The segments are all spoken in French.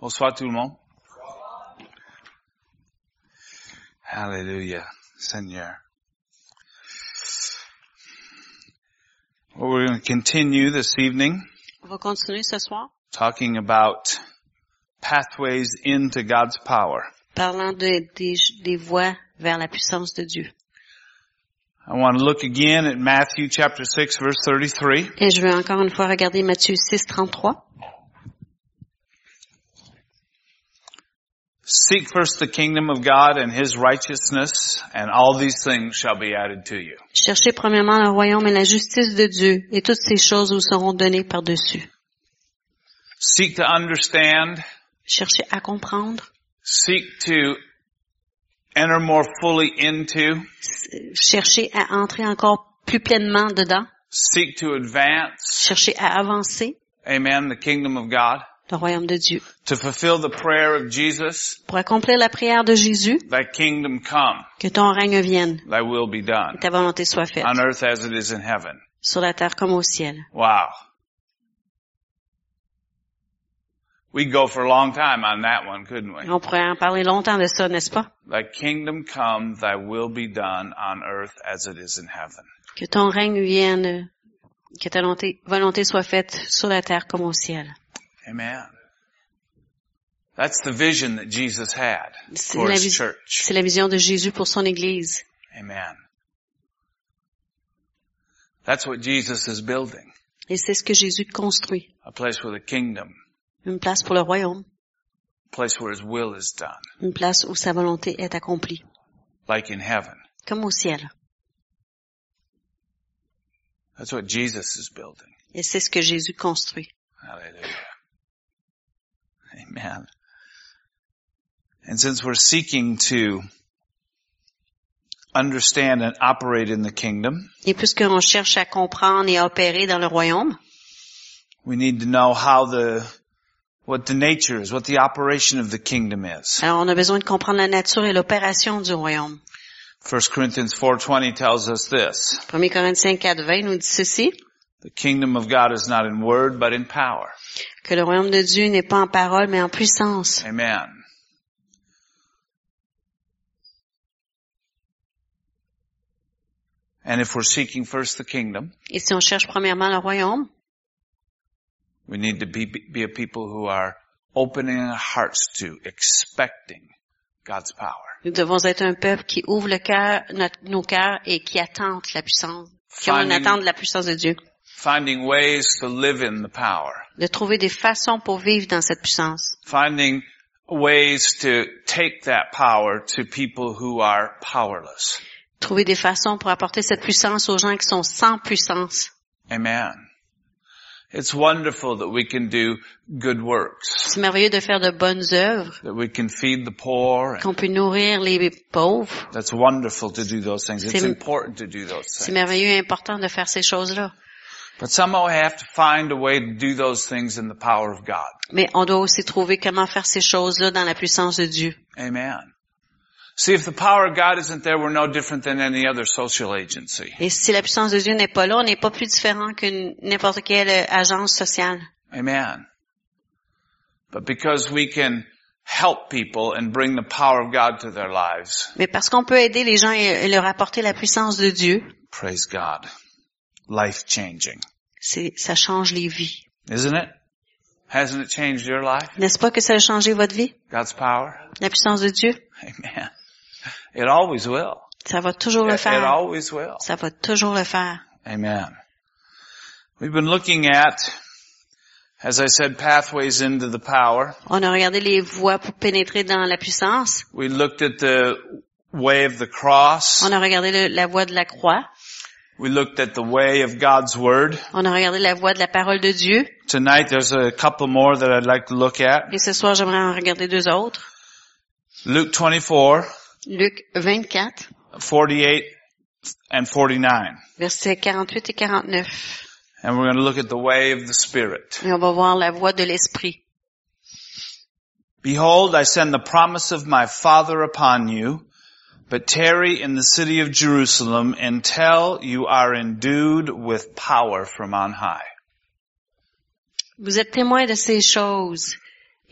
Bonsoir tout le monde. Hallelujah, Seigneur. Well, we're going to continue this evening On va continuer ce soir talking about pathways into God's power. parlant de- des, des voies vers la puissance de Dieu. I want to look again at Matthew chapter 6 verse 33. Et je veux encore une fois regarder Matthieu 6, 33. Seek first the kingdom of God and his righteousness and all these things shall be added to you. Cherchez premièrement le royaume et la justice de Dieu, et toutes ces choses vous seront données par-dessus. Seek to understand, Cherchez à comprendre, seek to enter more fully into, cherchez à entrer encore plus pleinement dedans, seek to advance, cherchez à avancer. Amen, the kingdom of God, le royaume de Dieu. to fulfill the prayer of Jesus, Pour accomplir la prière de Jésus, thy kingdom come, que ton règne vienne, thy will be done, que ta volonté soit faite, on earth as it is in heaven. sur la terre comme au ciel. Wow. We'd go for a long time on that one, couldn't we? On pourrait en parler longtemps de ça, n'est-ce pas? Thy kingdom come, thy will be done on earth as it is in heaven. Que ton règne vienne, que ta volonté, volonté soit faite sur la terre comme au ciel. Amen. That's the vision that Jesus had C'est for la, his church. c'est la vision de Jésus pour son Église. Amen. That's what Jesus is building. Et c'est ce que Jésus construit. A place with a kingdom. Une place pour le royaume. A place where his will is done. Une place où sa volonté est accomplie. Like in heaven. Comme au ciel. That's what Jesus is building. Et c'est ce que Jésus construit. Hallelujah. Amen. And since we're seeking to understand and operate in the kingdom, Et puisqu'on cherche à comprendre et à opérer dans le royaume, we need to know how the, what the nature is, what the operation of the kingdom is. alors on a besoin de comprendre la nature et l'opération du royaume. 1 Corinthians 4.20 tells us this. 1 Corinthiens 4, 20 nous dit ceci, The kingdom of God is not in word, but in power. que le royaume de Dieu n'est pas en parole, mais en puissance. Amen. And if we're seeking first the kingdom, Et si on cherche premièrement le royaume, we need to be, be a people who are opening our hearts to expecting God's power. nous devons être un peuple qui ouvre le cœur, notre- nos cœurs et qui attendent la puissance, qui de la puissance de Dieu. Finding ways to live in the power. De trouver des façons pour vivre dans cette puissance. Finding ways to take that power to people who are powerless. Trouver des façons pour apporter cette puissance aux gens qui sont sans puissance. Amen. It's wonderful that we can do good works, C'est merveilleux de faire de bonnes œuvres, that we can feed the poor. and qu'on peut nourrir les pauvres. That's wonderful to do those things. It's C'est- important to do those C'est things. merveilleux et important de faire ces choses-là. Mais on doit aussi trouver comment faire ces choses-là dans la puissance de Dieu. Amen. See, if the power of God isn't there, we're no different than any other social agency. Et si la puissance de Dieu n'est pas là, on n'est pas plus différent qu'une n'importe quelle agence sociale. Amen. But because we can help people and bring the power of God to their lives, Mais parce qu'on peut aider les gens et, et leur apporter la puissance de Dieu, praise God. Life changing. C'est, ça change les vies. Isn't it? Hasn't it changed your life? N'est-ce pas que ça a changé votre vie? God's power? La puissance de Dieu? Amen. It always will. Ça va toujours le It, it faire. always will. Ça va toujours le faire. Amen. We've been looking at, as I said, pathways into the power. On a regardé les voies pour pénétrer dans la puissance. We looked at the way of the cross. On a regardé le- la voie de la croix. We looked at the way of God's Word. On a regardé la voie de la parole de Dieu. Tonight there's a couple more that I'd like to look at. Et ce soir, j'aimerais en regarder deux autres. Luke 24, Luc 24, 48 and 49. versets 48 et 49. And we're going to look at the way of the Spirit. Et on va voir la voie de l'esprit. Behold, I send the promise of my Father upon you, but tarry in the city of Jerusalem until you are endued with power from on high. Vous êtes témoins de ces choses.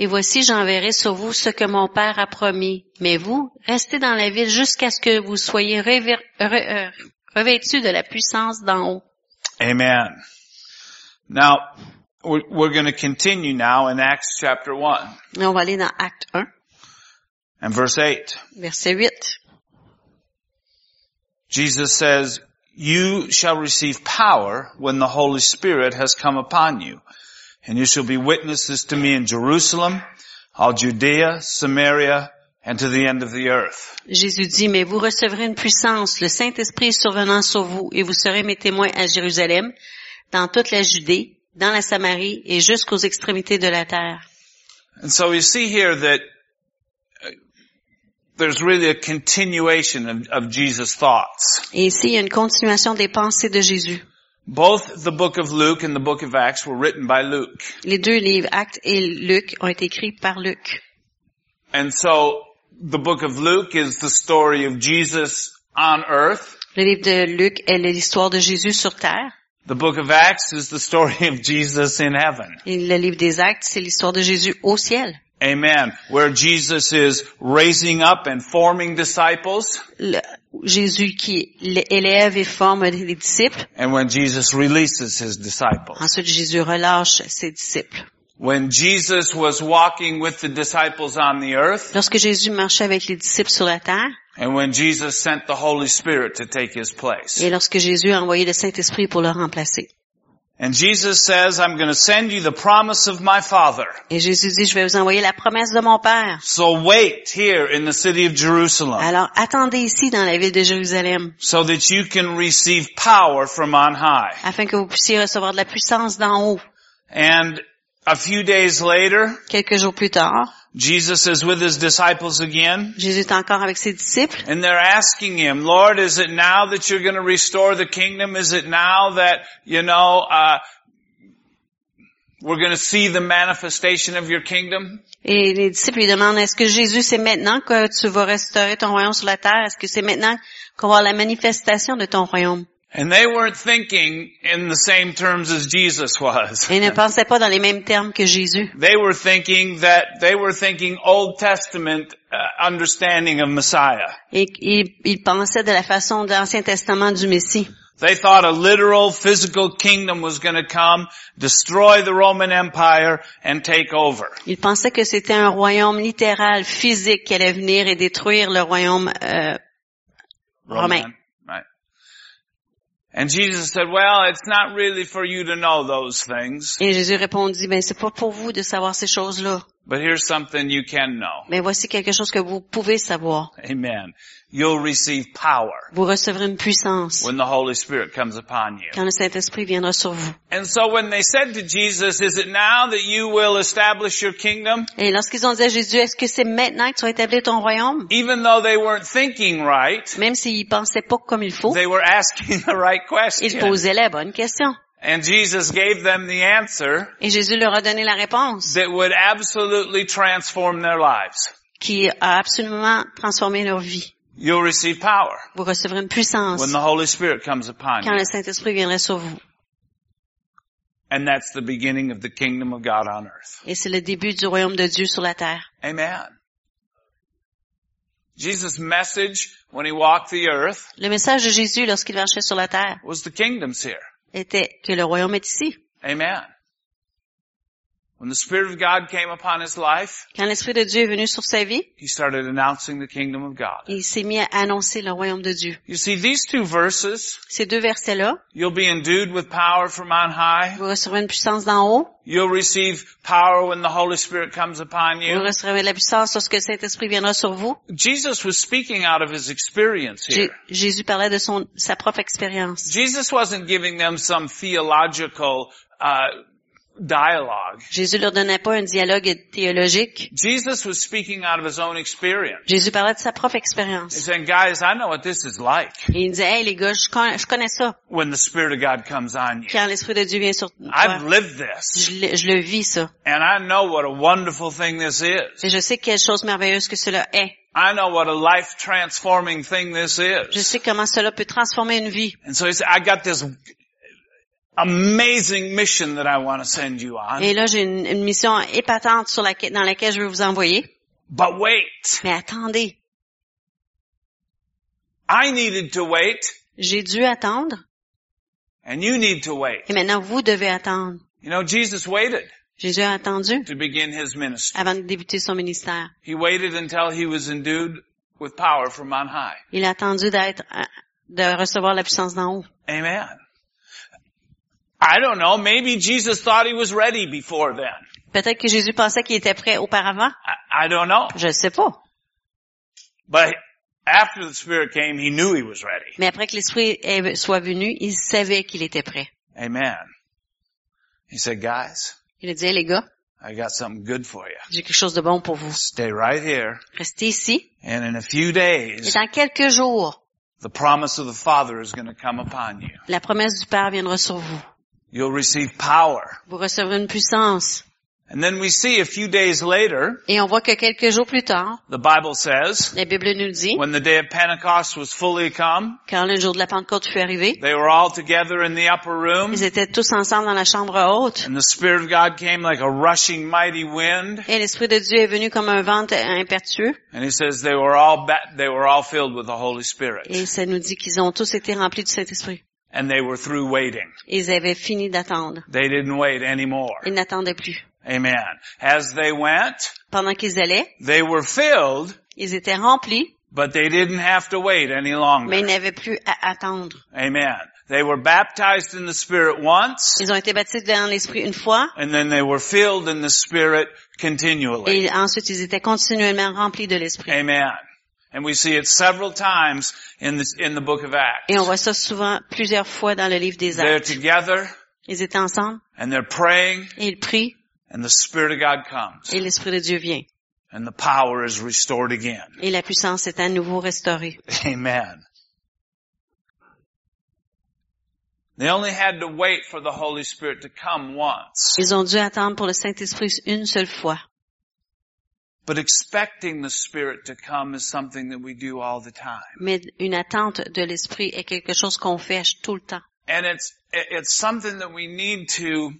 Et voici, j'enverrai sur vous ce que mon Père a promis. Mais vous, restez dans la ville jusqu'à ce que vous soyez re- euh, revêtus de la puissance d'en haut. Amen. Now, we're, we're going to continue now in Acts chapter 1 Et on va aller dans Acte 1, and verse 8. verset 8. Jesus says, you shall receive power when the Holy Spirit has come upon you. And you shall be witnesses to me in Jerusalem, all Judea, Samaria, and to the end of the earth. Jésus dit, mais vous recevrez une puissance, le Saint-Esprit survenant sur vous, et vous serez mes témoins à Jérusalem, dans toute la Judée, dans la Samarie et jusqu'aux extrémités de la terre. And so you see here that uh, there's really a continuation of, of Jesus' thoughts. Et ici, il y a une continuation des pensées de Jésus. Both the book of Luke and the book of Acts were written by Luke. Les deux livres, Actes et Luc, ont été écrits par Luc. And so the book of Luke is the story of Jesus on earth. Le livre de Luc est l'histoire de Jésus sur terre. The book of Acts is the story of Jesus in heaven. Et le livre des Actes, c'est l'histoire de Jésus au ciel. Amen. Where Jesus is raising up and forming disciples Le- Jésus qui élève et forme les disciples. and when Jesus releases his disciples. Ensuite, Jésus relâche ses disciples. When Jesus was walking with the disciples on the earth Lorsque Jésus marchait avec les disciples sur la terre, and when Jesus sent the Holy Spirit to take his place. et lorsque Jésus a envoyé le Saint-Esprit pour le remplacer. And Jesus says, I'm going to send you the promise of my Father. Et Jésus dit, je vais vous envoyer la promesse de mon Père. So wait here in the city of Jerusalem Alors, attendez ici dans la ville de Jérusalem, so that you can receive power from on high. afin que vous puissiez recevoir de la puissance d'en haut. And a few days later, Quelques jours plus tard, Jesus is with his disciples again. Jésus est encore avec ses disciples. And they're asking him, Lord, is it now that you're going to restore the kingdom? Is it now that, you know, uh, we're going to see the manifestation of your kingdom? Et les disciples lui demandent, est-ce que Jésus, c'est maintenant que tu vas restaurer ton royaume sur la terre? Est-ce que c'est maintenant qu'on va la manifestation de ton royaume? And they weren't thinking in the same terms as Jesus was. Ils ne pensaient pas dans les mêmes termes que Jésus. They were thinking that, they were thinking Old Testament uh, understanding of Messiah. Et ils, ils pensaient de la façon de l'Ancien Testament du Messie. They thought a literal physical kingdom was going to come, destroy the Roman Empire, and take over. Ils pensaient que c'était un royaume littéral, physique, qui allait venir et détruire le royaume euh, romain. And Jesus said, well, it's not really for you to know those things, Et Jésus répondit, ben c'est pas pour vous de savoir ces choses-là. but here's something you can know. Mais voici quelque chose que vous pouvez savoir. Amen. You'll receive power Vous recevrez une puissance when the Holy Spirit comes upon you. quand le Saint-Esprit viendra sur vous. And so when they said to Jesus, is it now that you will establish your kingdom? Et lorsqu'ils ont dit à Jésus, est-ce que c'est maintenant que tu vas établir ton royaume? Even though they weren't thinking right, Même s'ils pensaient pas comme il faut, they were asking the right ils question. posaient la bonne question. And Jesus gave them the answer Et Jésus leur a donné la réponse that would absolutely transform their lives. qui a absolument transformé leur vie. You'll receive power Vous recevrez une puissance when the Holy Spirit comes upon quand you. le Saint-Esprit viendra sur vous. And that's the beginning of the kingdom of God on earth. Et c'est le début du royaume de Dieu sur la terre. Amen. Jesus' message when he walked the earth Le message de Jésus lorsqu'il marchait sur la terre was the kingdom's here. était que le royaume est ici. Amen. When the Spirit of God came upon his life, Quand l'Esprit de Dieu est venu sur sa vie, he started announcing the kingdom of God. il s'est mis à annoncer le royaume de Dieu. You see, these two verses, Ces deux versets-là, you'll be endued with power from on high. vous recevrez une puissance d'en haut, You'll receive power when the Holy Spirit comes upon vous you. recevrez de la puissance lorsque le Saint-Esprit viendra sur vous. Jesus was speaking out of his experience Jé- here. Jésus parlait de son, sa propre expérience. Jesus wasn't giving them some theological uh, dialogue. Jésus leur donnait pas un dialogue théologique. Jesus was speaking out of his own experience. Jésus parlait de sa propre He's expérience. saying, guys, I know what this is like Et il disait, hey les gars, je connais, je connais ça. when the Spirit of God comes on you. Quand l'Esprit de Dieu vient sur toi, I've lived this je, le- je le vis ça. and I know what a wonderful thing this is. Et je sais quelle chose merveilleuse que cela est. I know what a life transforming thing this Je is. sais comment cela peut transformer une vie. And so he said, I got this amazing mission that I want to send you on. Et là, j'ai une, une mission épatante sur laquelle, dans laquelle je veux vous envoyer. But wait, Mais attendez, I needed to wait j'ai dû attendre and you need to wait. et maintenant vous devez attendre. You know, Jesus waited Jésus a attendu to begin his ministry. avant de débuter son ministère. He waited until he was endued with power from on high. Il a attendu d'être, euh, de recevoir la puissance d'en haut. Amen. I don't know, maybe Jesus thought he was ready before then. Peut-être que Jésus pensait qu'il était prêt auparavant. I, I don't know. Je ne sais pas. But after the Spirit came, he knew he was ready. Mais après que l'Esprit soit venu, il savait qu'il était prêt. Amen. He said, guys, Il a dit, les gars, I got something good for you. j'ai quelque chose de bon pour vous. Stay right here. Restez ici. And in a few Et days, dans quelques jours, the promise of the Father is going to come upon you. la promesse du Père viendra sur vous. You'll receive power. Vous recevrez une puissance. And then we see a few days later, Et on voit que quelques jours plus tard, the Bible says, la Bible nous dit, when the day of Pentecost was fully come, quand le jour de la Pentecôte fut arrivé, they were all together in the upper room, ils étaient tous ensemble dans la chambre haute. and the Spirit of God came like a rushing mighty wind, Et l'Esprit de Dieu est venu comme un vent impétueux. and he says they were all ba- they were all filled with the Holy Spirit, Et ça nous dit qu'ils ont tous été remplis du Saint-Esprit. And they were through waiting. Ils avaient fini d'attendre. They didn't wait anymore. Ils n'attendaient plus. Amen. As they went, Pendant qu'ils allaient, they were filled, ils étaient remplis, but they didn't have to wait any mais ils longer. n'avaient plus à attendre. Amen. They were baptized in the Spirit once, Ils ont été baptisés dans l'Esprit une fois, and then they were filled in the Spirit continually. et ensuite ils étaient continuellement remplis de l'Esprit. Amen. And we see it several times in the, in the book of Acts. Et on voit ça souvent plusieurs fois dans le livre des They're Actes. together, Ils étaient ensemble, and they're praying, et ils prient, and the Spirit of God comes, et l'Esprit de Dieu vient. and the power is restored again. Et la puissance est à nouveau restaurée. Amen. They only had to wait for the Holy Spirit to come once. Ils ont dû attendre pour le Saint-Esprit une seule fois. But expecting the Spirit to come is something that we do all the time. Mais une attente de l'Esprit est quelque chose qu'on fait tout le temps. And it's, it's something that we need to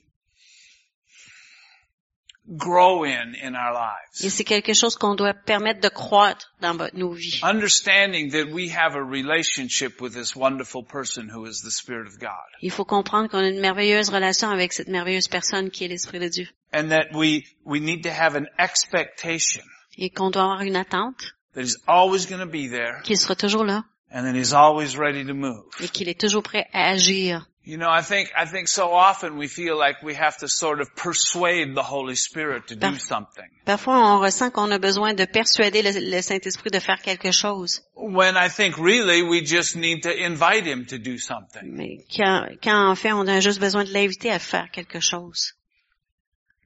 grow in in our Et lives. c'est quelque chose qu'on doit permettre de croître dans nos vies. Understanding that we have a relationship with this wonderful person who is the Spirit of God. Il faut comprendre qu'on a une merveilleuse relation avec cette merveilleuse personne qui est l'Esprit de Dieu. And that we, we need to have an expectation Et qu'on doit avoir une attente, that He's always going to be there qu'il sera toujours là and that He's always ready to move. et qu'il est toujours prêt à agir. You know, I think, I think so often we feel like we have to sort of persuade the Holy Spirit to do something. Parfois, on ressent qu'on a besoin de persuader le, le Saint-Esprit de faire quelque chose. When I think really we just need to invite Him to do something. Mais quand, quand en fait, on a juste besoin de l'inviter à faire quelque chose.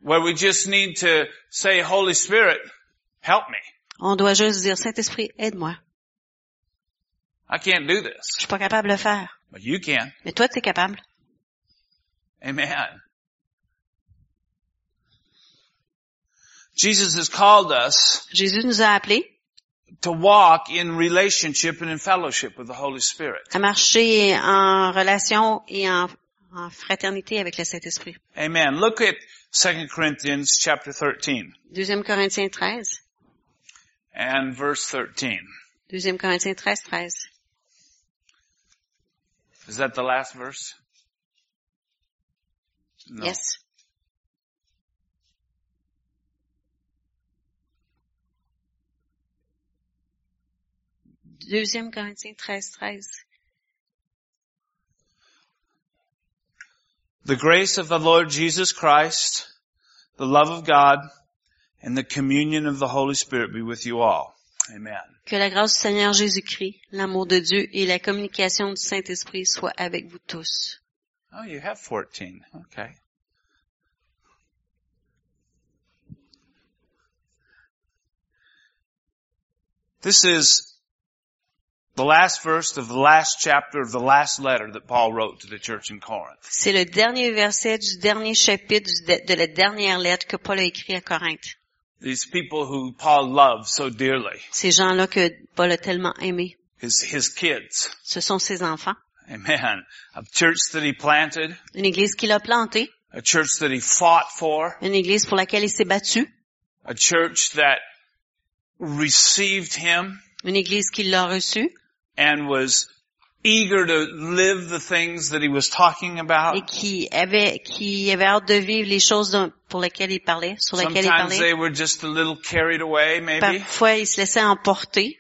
Where we just need to say, Holy Spirit, help me. On doit juste dire, Saint-Esprit, aide-moi. I can't do Je this. suis pas capable de le faire. But you can. Mais toi, tu es capable. Amen. Jesus has called us Jésus nous a appelés to walk in relationship and in fellowship with the Holy Spirit. à marcher en relation et en, en fraternité avec le Saint-Esprit. Amen. Look at 2 Corinthians chapter 13 Deuxième Corinthiens 13. and verse 13. Deuxième Corinthiens 13, 13. Is that the last verse? No. Yes. Deuxième Corinthiens 13, 13. The grace of the Lord Jesus Christ, the love of God, and the communion of the Holy Spirit be with you all. Amen. Que la grâce du Seigneur Jésus-Christ, l'amour de Dieu et la communication du Saint-Esprit soient avec vous tous. Oh, you have 14. Okay. This is the last verse of the last chapter of the last letter that Paul wrote to the church in Corinth. C'est le dernier verset du dernier chapitre de la dernière lettre que Paul a écrit à Corinthe. These people who Paul loved so dearly, Ces gens-là que Paul a tellement aimés, his, his kids. ce sont ses enfants. Amen. A church that he planted, Une église qu'il a plantée, a church that he fought for, une église pour laquelle il s'est battu, a church that received him une église qui l'a reçu and was eager to live the things that he was talking about. et qui avait, qui avait hâte de vivre les choses pour lesquelles il parlait, sur lesquelles il Sometimes parlait. they were just a little carried away, maybe. Parfois, il se laissait emporter.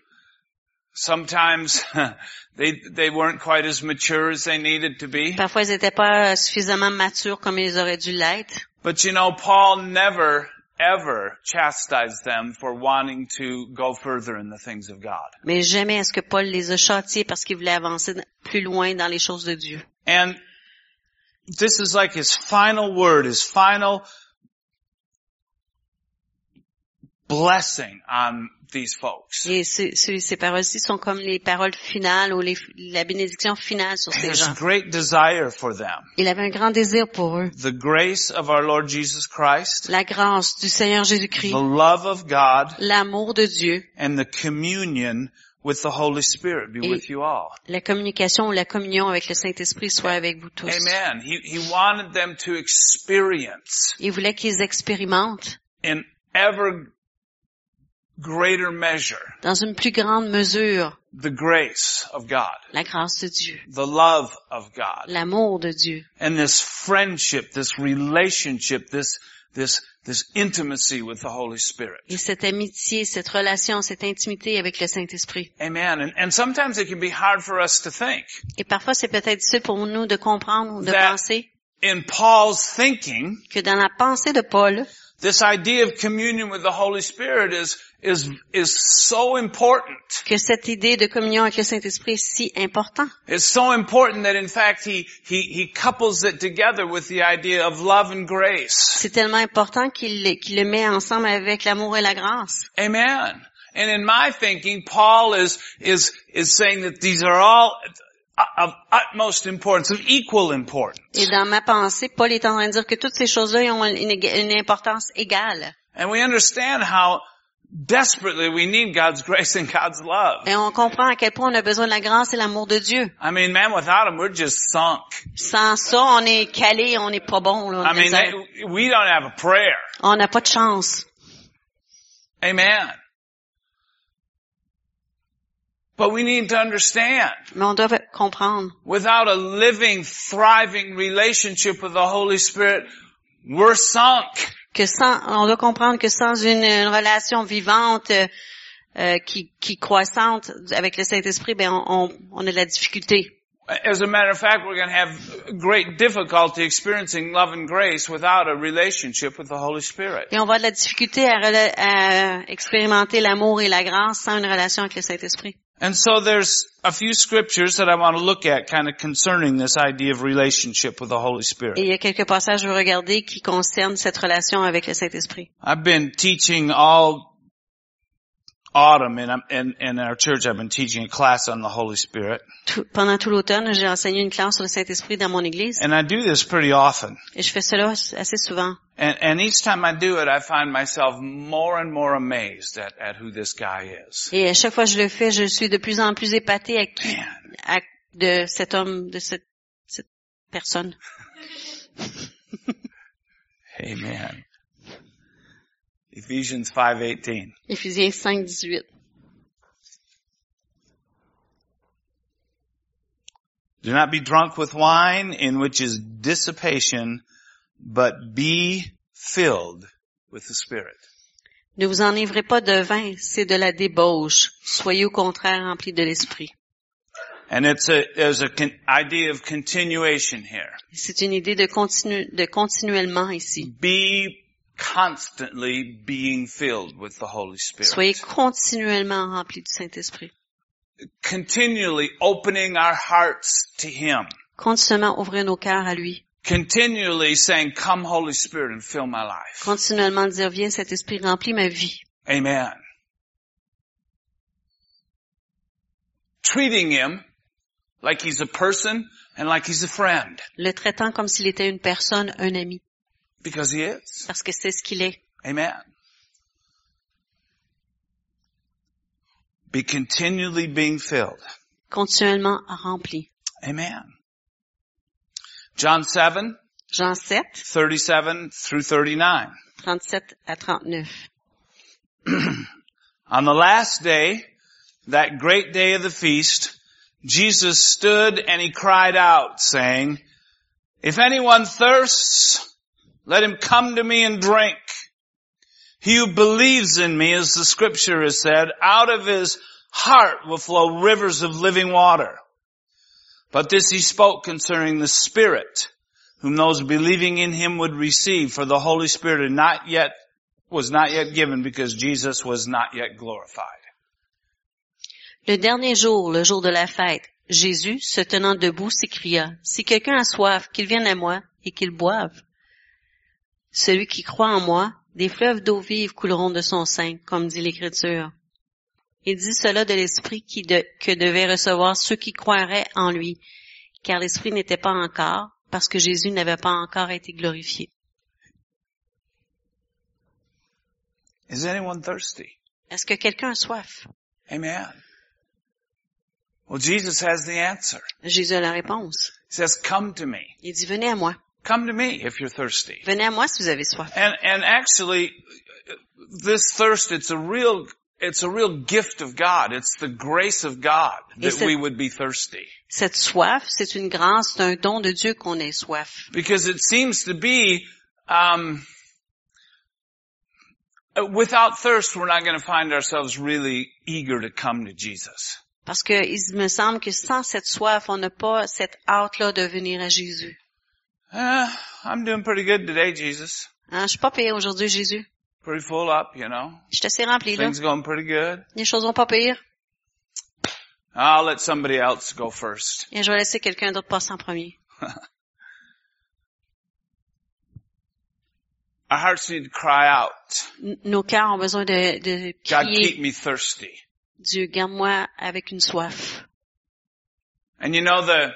Sometimes they they weren't quite as mature as they needed to be. Parfois, ils n'étaient pas suffisamment matures comme ils auraient dû l'être. But you know, Paul never ever chastise them for wanting to go further in the things of God. Mais jamais est-ce que Paul les a châtiés parce qu'ils voulaient avancer plus loin dans les choses de Dieu. And this is like his final word, his final blessing on these folks. Et ces, paroles-ci sont comme les paroles finales ou les- la bénédiction finale sur ces gens. great desire for them. Il avait un grand désir pour eux. The grace of our Lord Jesus Christ, La grâce du Seigneur the Jésus-Christ, love of God, l'amour de Dieu, and the communion with the Holy Spirit be Et- with you all. la communication ou la communion avec le Saint-Esprit soit avec vous tous. Amen. He, he wanted them to experience Il voulait qu'ils expérimentent ever greater measure dans une plus grande mesure the grace of God, la grâce de Dieu, the love of God, l'amour de Dieu and this friendship, this relationship, this, this, this intimacy with the Holy Spirit. et cette amitié, cette relation, cette intimité avec le Saint-Esprit. Amen. And, and sometimes it can be hard for us to think. Et parfois, c'est peut-être difficile pour nous de comprendre ou de penser In Paul's thinking, que dans la pensée de Paul, this idea of communion with the Holy Spirit is, is, is so important. que cette idée de communion avec le Saint-Esprit est si important. It's so important that in fact he, he, he couples it together with the idea of love and grace. C'est tellement important qu'il le- qu'il le met ensemble avec l'amour et la grâce. Amen. And in my thinking, Paul is, is, is saying that these are all of utmost importance, of equal importance. Et dans ma pensée, Paul est en train de dire que toutes ces choses-là ont une importance égale. And we understand how desperately we need God's grace and God's love. Et on comprend à quel point on a besoin de la grâce et l'amour de Dieu. I mean, man, without him, we're just sunk. Sans ça, on est calé, on n'est pas bon. Là, I mean, they, we don't have a prayer. on n'a pas de chance. Amen. But we need to understand, Mais on doit comprendre. without a living, thriving relationship with the Holy Spirit, we're sunk. Que sans, on doit comprendre que sans une, une relation vivante, euh, euh, qui, qui croissante avec le Saint-Esprit, ben on, on, on a de la difficulté. As a matter of fact, we're going to have great difficulty experiencing love and grace without a relationship with the Holy Spirit. Et on va de la difficulté à expérimenter l'amour et la grâce sans une relation avec le Saint-Esprit. And so there's a few scriptures that I want to look at kind of concerning this idea of relationship with the Holy Et Spirit. il y a quelques passages que regarder qui concernent cette relation avec le Saint-Esprit. I've been teaching all autumn in, in, in our church. I've been teaching a class on the Holy Spirit. Tout- pendant tout l'automne, j'ai enseigné une classe sur le Saint-Esprit dans mon église. And I do this pretty often. Et je fais cela assez souvent. And, and each time I do it, I find myself more and more amazed at, at who this guy is. Et à chaque fois que je le fais, je suis de plus en plus à qui, à- de cet homme, de cette, cette personne. amen. Ephesians 5.18. Éphésiens 5, 18. Do not be drunk with wine in which is dissipation, but be filled with the Spirit. Ne vous enivrez pas de vin, c'est de la débauche. Soyez au contraire remplis de l'esprit. And it's a, there's a con- idea of continuation here. C'est une idée de continu, de continuellement ici. Be constantly being filled with the Holy Soyez Spirit. continuellement remplis du Saint-Esprit. Continually opening our hearts to Him. Continuellement ouvrir nos cœurs à lui. Continually saying, come Holy Spirit and fill my life. Continuellement dire, viens Saint-Esprit, remplis ma vie. Amen. Treating Him like He's a person and like He's a friend. Le traitant comme s'il était une personne, un ami. Because He is. Parce que c'est ce qu'il est. Amen. Be continually being filled. Continuellement rempli. Amen. John 7, Jean 7, 37 through 39. 37 à 39. On the last day, that great day of the feast, Jesus stood and he cried out saying, if anyone thirsts, let him come to me and drink. He who believes in me, as the scripture has said, out of his heart will flow rivers of living water. But this he spoke concerning the Spirit, whom those believing in him would receive, for the Holy Spirit had not yet, was not yet given because Jesus was not yet glorified. Le dernier jour, le jour de la fête, Jésus, se tenant debout, s'écria, Si quelqu'un a soif, qu'il vienne à moi et qu'il boive. Celui qui croit en moi, des fleuves d'eau vive couleront de son sein, comme dit l'Écriture. Il dit cela de l'Esprit qui de- que devaient recevoir ceux qui croiraient en lui, car l'Esprit n'était pas encore, parce que Jésus n'avait pas encore été glorifié. Is anyone thirsty? Est-ce que quelqu'un a soif? Amen. Well, Jesus has the answer. Jésus a la réponse. He says, come to me. Il dit, venez à moi. Come to me if you're thirsty. Venez à moi si vous avez soif. And, and actually, this thirst, it's a real, it's a real gift of God. It's the grace of God that a- we would be thirsty. Cette soif, c'est une grâce, c'est un don de Dieu qu'on ait soif. Because it seems to be, um, without thirst, we're not going to find ourselves really eager to come to Jesus. Parce que il me semble que sans cette soif, on n'a pas cette hâte-là de venir à Jésus. Uh, I'm doing pretty good today, Jesus. Hein, je suis pas pire aujourd'hui, Jésus. Pretty full up, you know. Je suis assez rempli, là. Things going pretty good. Les choses vont pas pire. I'll let somebody else go first. Et je vais laisser quelqu'un d'autre passer en premier. Our hearts need to cry out. Nos cœurs ont besoin de, de God, keep crier, me thirsty. Dieu, garde-moi avec une soif. And you know the,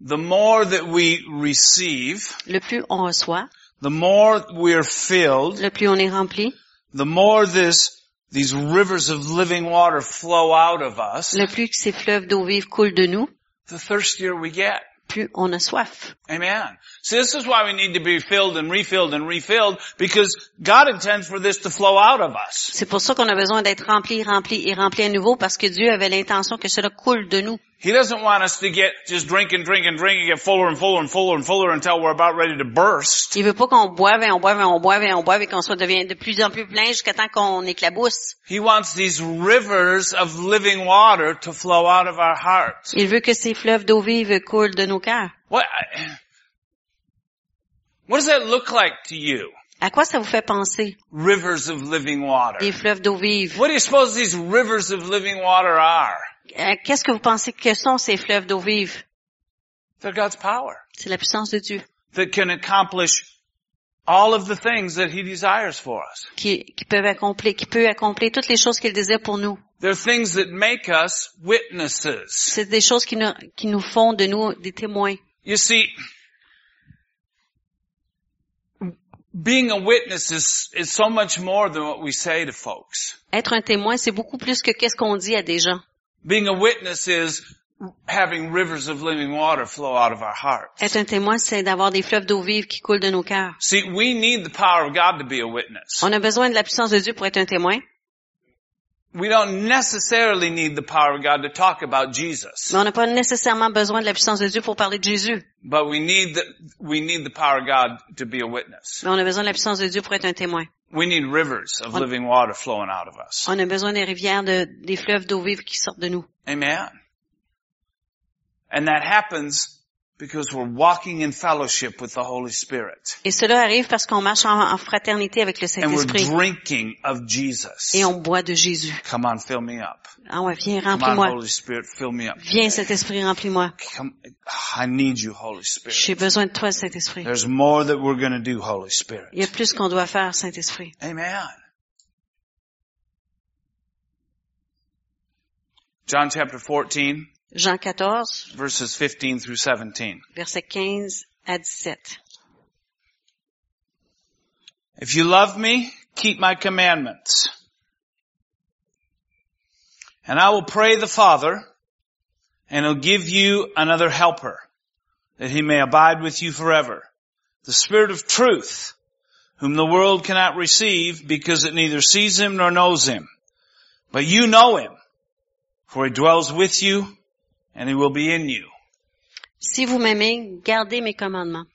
the more that we receive, Le plus on reçoit, the more we're filled, le plus on est rempli, the more this, these rivers of living water flow out of us, le plus que ces fleuves d'eau vive coulent de nous, the thirstier we get. plus on a soif. Amen. See, this is why we need to be filled and refilled and refilled because God intends for this to flow out of us. C'est pour ça qu'on a besoin d'être rempli, rempli et rempli à nouveau parce que Dieu avait l'intention que cela coule de nous. He doesn't want us to get just drink and drink and drink and get fuller and fuller and fuller and fuller until we're about ready to burst. Il veut pas qu'on boive et on boive et on boive et on boive et qu'on soit devient de plus en plus plein jusqu'à temps qu'on éclabousse. He wants these rivers of living water to flow out of our hearts. Il veut que ces fleuves d'eau vive coulent de nos cœurs. What, what does that look like to you? À quoi ça vous fait penser? Rivers of living water. Des fleuves d'eau vive. What do you suppose these rivers of living water are? Euh, Qu'est-ce que vous pensez que sont ces fleuves d'eau vive? They're God's power C'est la puissance de Dieu that can accomplish all of the things that He desires for us. qui, qui peuvent accomplir, qui peut accomplir toutes les choses qu'il désire pour nous. They're things that make us witnesses. C'est des choses qui nous, qui nous font de nous des témoins. You see, being a witness is, is so much more than what we say to folks. Être un témoin, c'est beaucoup plus que qu'est-ce qu'on dit à des gens. Being a witness is having rivers of living water flow out of our hearts. Être un témoin, c'est d'avoir des fleuves d'eau vive qui coulent de nos cœurs. See, we need the power of God to be a witness. On a besoin de la puissance de Dieu pour être un témoin, We don't necessarily need the power of God to talk about Jesus, mais on n'a pas nécessairement besoin de la puissance de Dieu pour parler de Jésus. but we need the, we need the power of God to be a witness. Mais on a besoin de la puissance de Dieu pour être un témoin. We need rivers of living water flowing out of us. On a besoin des rivières, de, des fleuves d'eau vive qui sortent de nous. Amen. And that happens because we're walking in fellowship with the Holy Spirit. Et cela arrive parce qu'on marche en, en fraternité avec le And we're Saint-Esprit drinking of Jesus. et on boit de Jésus. Come on, fill me up. Ah ouais, viens, Come on, remplis-moi. Holy Spirit, fill me up. Viens, Saint-Esprit, remplis-moi. Come, I need you, Holy Spirit. J'ai besoin de toi, Saint-Esprit. There's more that we're going to do, Holy Spirit. Il y a plus qu'on doit faire, Saint-Esprit. Amen. John chapter 14, Jean 14, verses 15 through 17. verset 15 à 17. If you love me, keep my commandments. And I will pray the Father, And he'll give you another helper that he may abide with you forever. The spirit of truth whom the world cannot receive because it neither sees him nor knows him. But you know him for he dwells with you and he will be in you. Si vous m'aimez, gardez mes commandements.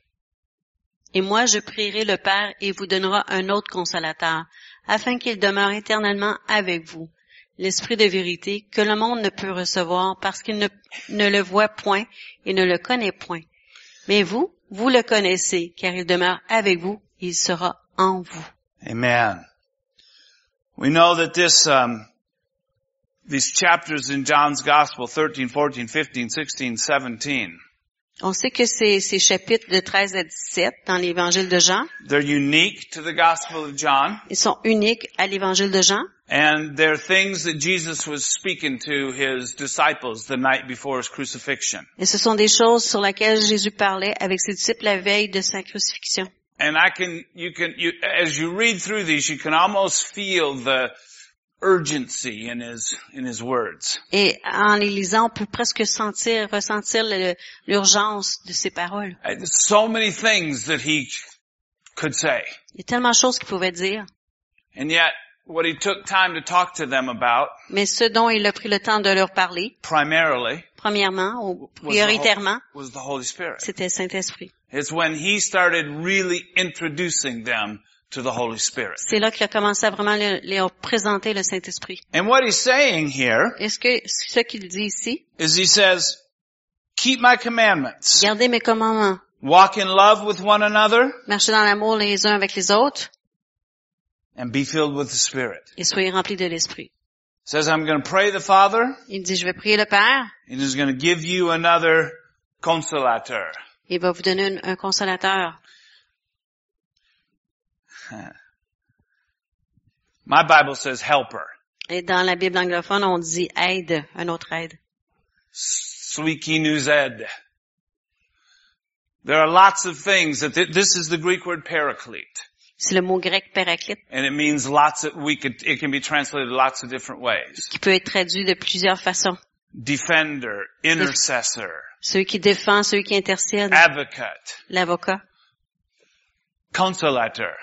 Et moi, je prierai le Père et il vous donnera un autre consolateur, afin qu'il demeure éternellement avec vous. L'Esprit de vérité que le monde ne peut recevoir parce qu'il ne, ne le voit point et ne le connaît point. Mais vous, vous le connaissez, car il demeure avec vous et il sera en vous. Amen. We know that this, um, these chapters in John's Gospel, 13, 14, 15, 16, 17, On sait que ces, ces chapitres de 13 à 17 dans l'Évangile de Jean, they're unique to the Gospel of John, ils sont uniques à l'Évangile de Jean and they're things that Jesus was speaking to his disciples the night before his crucifixion. et ce sont des choses sur lesquelles Jésus parlait avec ses disciples la veille de sa crucifixion. And I can, you can, you, as you read through these, you can almost feel the urgency in his, in his words. Et en les lisant, on peut presque sentir, ressentir l'urgence de ces paroles. So many things that he could say. Il y a tellement de choses qu'il pouvait dire, And yet, what he took time to talk to them about, mais ce dont il a pris le temps de leur parler, primarily, premièrement, ou prioritairement, was the Holy Spirit. c'était le Saint-Esprit. It's when he started really introducing them to the Holy Spirit. C'est là qu'il a commencé à vraiment le- leur présenter le Saint-Esprit. And what he's saying here Est-ce que ce qu'il dit ici, is he says, keep my commandments. gardez mes commandements, Walk in love with one another marchez dans l'amour les uns avec les autres and be filled with the Spirit. et soyez remplis de l'Esprit. says, I'm going to pray the Father Il dit, je vais prier le Père, and he's going to give you another consolator. il va vous donner un, un consolateur. My Bible says helper. Et dans la Bible anglophone, on dit aide, un autre aide. Suikinuzed. There are lots of things that th- this is the Greek word paraclete. C'est le mot grec paraclite And it means lots of, we could, it can be translated lots of different ways. qui peut être traduit de plusieurs façons. Defender, intercessor, Celui qui défend, celui qui intercède, advocate, l'avocat. consolator.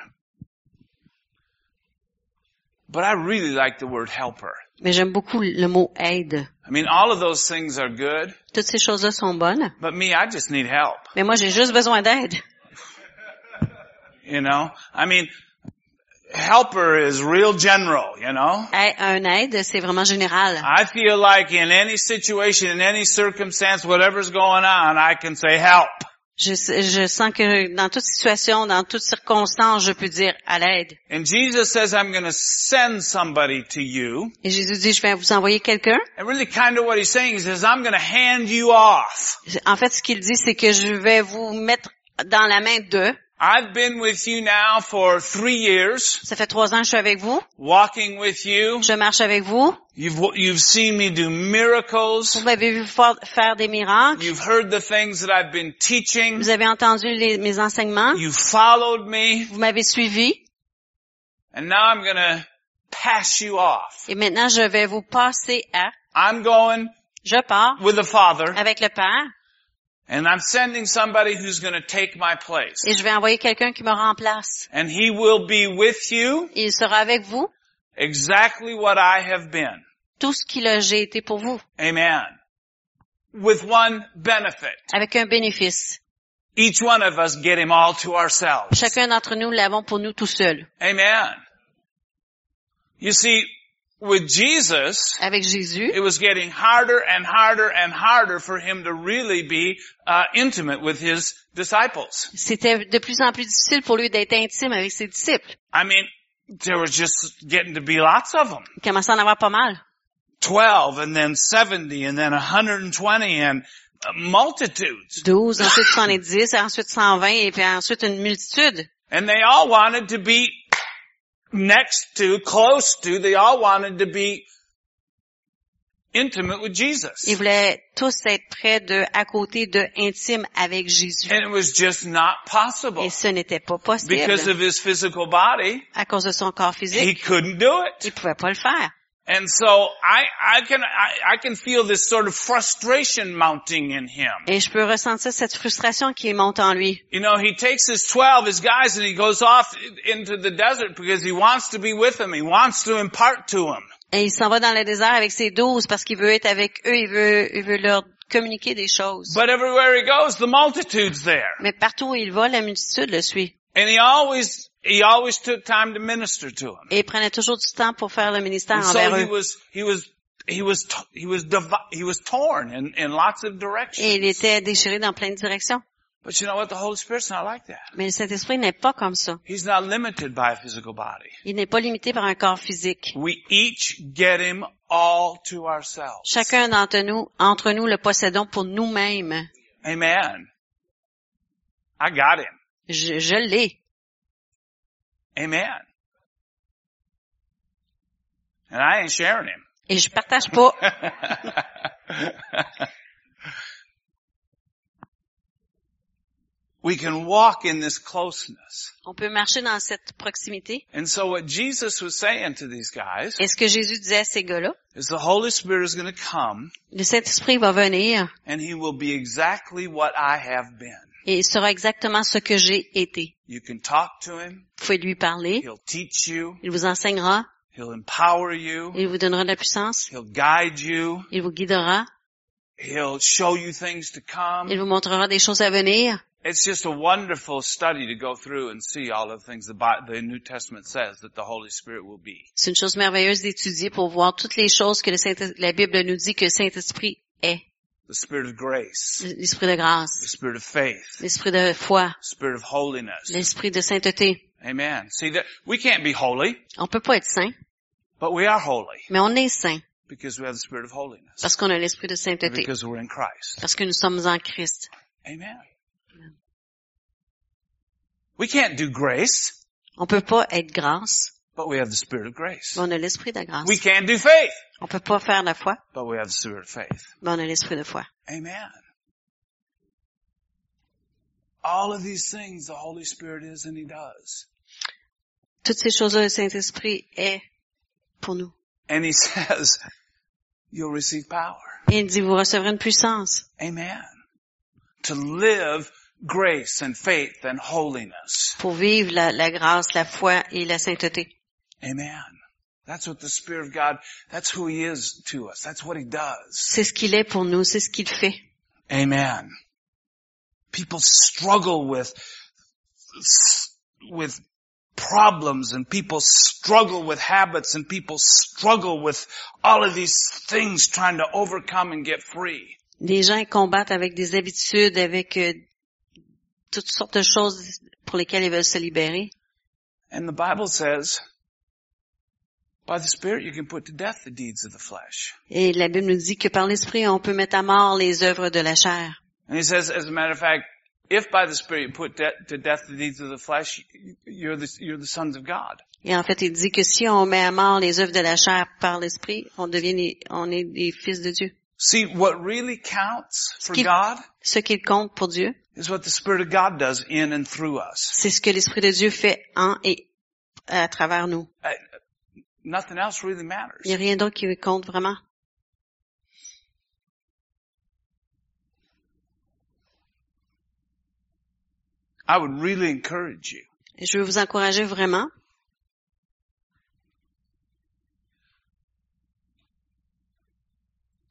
But I really like the word helper. Mais j'aime beaucoup le mot aide. I mean, all of those things are good, Toutes ces choses-là sont bonnes, but me, I just need help. mais moi j'ai juste besoin d'aide. You know? I mean, helper is real general, you know? Un aide, c'est vraiment général. I feel like in any situation, in any circumstance, whatever's going on, I can say help. Je, je sens que dans toute situation, dans toute circonstance, je peux dire à l'aide. And Jesus says, I'm going to send somebody to you. Et Jésus dit, je vais vous envoyer quelqu'un. And really kind of what he's saying, he says, I'm going to hand you off. En fait, ce qu'il dit, c'est que je vais vous mettre dans la main d'eux. I've been with you now for three years, Ça fait trois ans que je suis avec vous. walking with you. Je marche avec vous. You've, you've seen me do miracles. Vous m'avez vu fa- faire des miracles. You've heard the things that I've been teaching. Vous avez entendu les- mes enseignements. You followed me. Vous m'avez suivi. And now I'm to pass you off. Et maintenant, je vais vous passer à, I'm going je pars with the Father avec le Père and I'm sending somebody who's going to take my place. et je vais envoyer quelqu'un qui me remplace. And he will be with you Et il sera avec vous exactly what I have been. tout ce qu'il a j'ai été pour vous, Amen. With one benefit. avec un bénéfice. Each one of us get him all to ourselves. Chacun d'entre nous l'avons pour nous tout seul. Amen. You see, with Jesus, Avec Jésus, it was getting harder and harder and harder for him to really be uh, intimate with his disciples. c'était de plus en plus difficile pour lui d'être intime avec ses disciples. I mean, there was just getting to be lots of them. Il commençait à en avoir pas mal. 12 and then 70 and then 120 and multitudes. 12, ensuite 70, ensuite 120 et puis ensuite une multitude. And they all wanted to be next to, close to, they all wanted to be intimate with Jesus. Ils voulaient tous être près de, à côté de, intime avec Jésus. And it was just not possible. Et ce n'était pas possible. Because of his physical body, À cause de son corps he physique, couldn't do it. il pouvait pas le faire. And so I, I can, I, I can feel this sort of frustration mounting in him. Et je peux ressentir cette frustration qui monte en lui. You know, he takes his 12, his guys, and he goes off into the desert because he wants to be with them. He wants to impart to them. Et il s'en va dans le désert avec ses douze parce qu'il veut être avec eux, il veut, il veut leur communiquer des choses. But everywhere he goes, the multitude's there. Mais partout où il va, la multitude le suit. And he always, he always took time to minister to them. Et il prenait toujours du temps pour faire le ministère And so envers he eux. was, he was, he was, t- he was, divi- he was torn in, in lots of directions. Et il était déchiré dans plein de directions. But you know what? The Holy Spirit's not like that. Mais le Saint-Esprit n'est pas comme ça. He's not limited by a physical body. Il n'est pas limité par un corps physique. We each get him all to ourselves. Chacun d'entre nous, entre nous, le possédons pour nous-mêmes. Amen. I got him. Je, je l'ai. Amen. And I ain't sharing him. Et je partage pas. we can walk in this closeness. On peut marcher dans cette proximité. And so what Jesus was saying to these guys Et ce que Jésus disait à ces gars-là, is the Holy Spirit is going to come le Saint-Esprit va venir and he will be exactly what I have been. Et il sera exactement ce que j'ai été. You can talk to him. Vous pouvez lui parler. He'll teach you. Il vous enseignera. He'll empower you. Il vous donnera de la puissance. He'll guide you. Il vous guidera. He'll show you things to come. Il vous montrera des choses à venir. It's just a wonderful study to go through and see all of the things the, New Testament says that the Holy Spirit will be. C'est une chose merveilleuse d'étudier pour voir toutes les choses que le Saint la Bible nous dit que le Saint-Esprit est. The Spirit of grace, L'esprit de grâce, the Spirit of faith, l'esprit de foi, the Spirit of holiness. l'esprit de sainteté. Amen. See that we can't be holy, On peut pas être saint, but we are holy mais on est saint because we have the Spirit of holiness. parce qu'on a l'esprit de sainteté, Because we're in Christ. parce que nous sommes en Christ. Amen. We can't do grace, On peut pas être grâce, but we have the Spirit of grace. mais on a l'esprit de grâce. We can't do faith, On peut pas faire la foi, but we have the Spirit of faith. mais on a l'esprit de foi. Amen. All of these things the Holy Spirit is and He does. Toutes ces choses-là, le Saint-Esprit est pour nous. And He says, you'll receive power. Et il dit, vous recevrez une puissance Amen. To live grace and faith and holiness. pour vivre la, la grâce, la foi et la sainteté. Amen. That's what the Spirit of God, that's who He is to us. That's what He does. C'est ce qu'il est pour nous, c'est ce qu'il fait. Amen. People struggle with, with problems and people struggle with habits and people struggle with all of these things trying to overcome and get free. Les gens combattent avec des habitudes, avec euh, toutes sortes de choses pour lesquelles ils veulent se libérer. And the Bible says, Et la Bible nous dit que par l'Esprit, on peut mettre à mort les œuvres de la chair. And he says, as a matter of fact, if by the Spirit you put de- to death the deeds of the flesh, you're the, you're the sons of God. Et en fait, il dit que si on met à mort les œuvres de la chair par l'Esprit, on devient, les- on est des fils de Dieu. See, what really counts for Skip. God Ce qui compte pour Dieu, is what the Spirit of God does in and through us. c'est ce que l'Esprit de Dieu fait en et à travers nous. Nothing else really matters. Il n'y a rien d'autre qui compte vraiment. I would really encourage you je veux vous encourager vraiment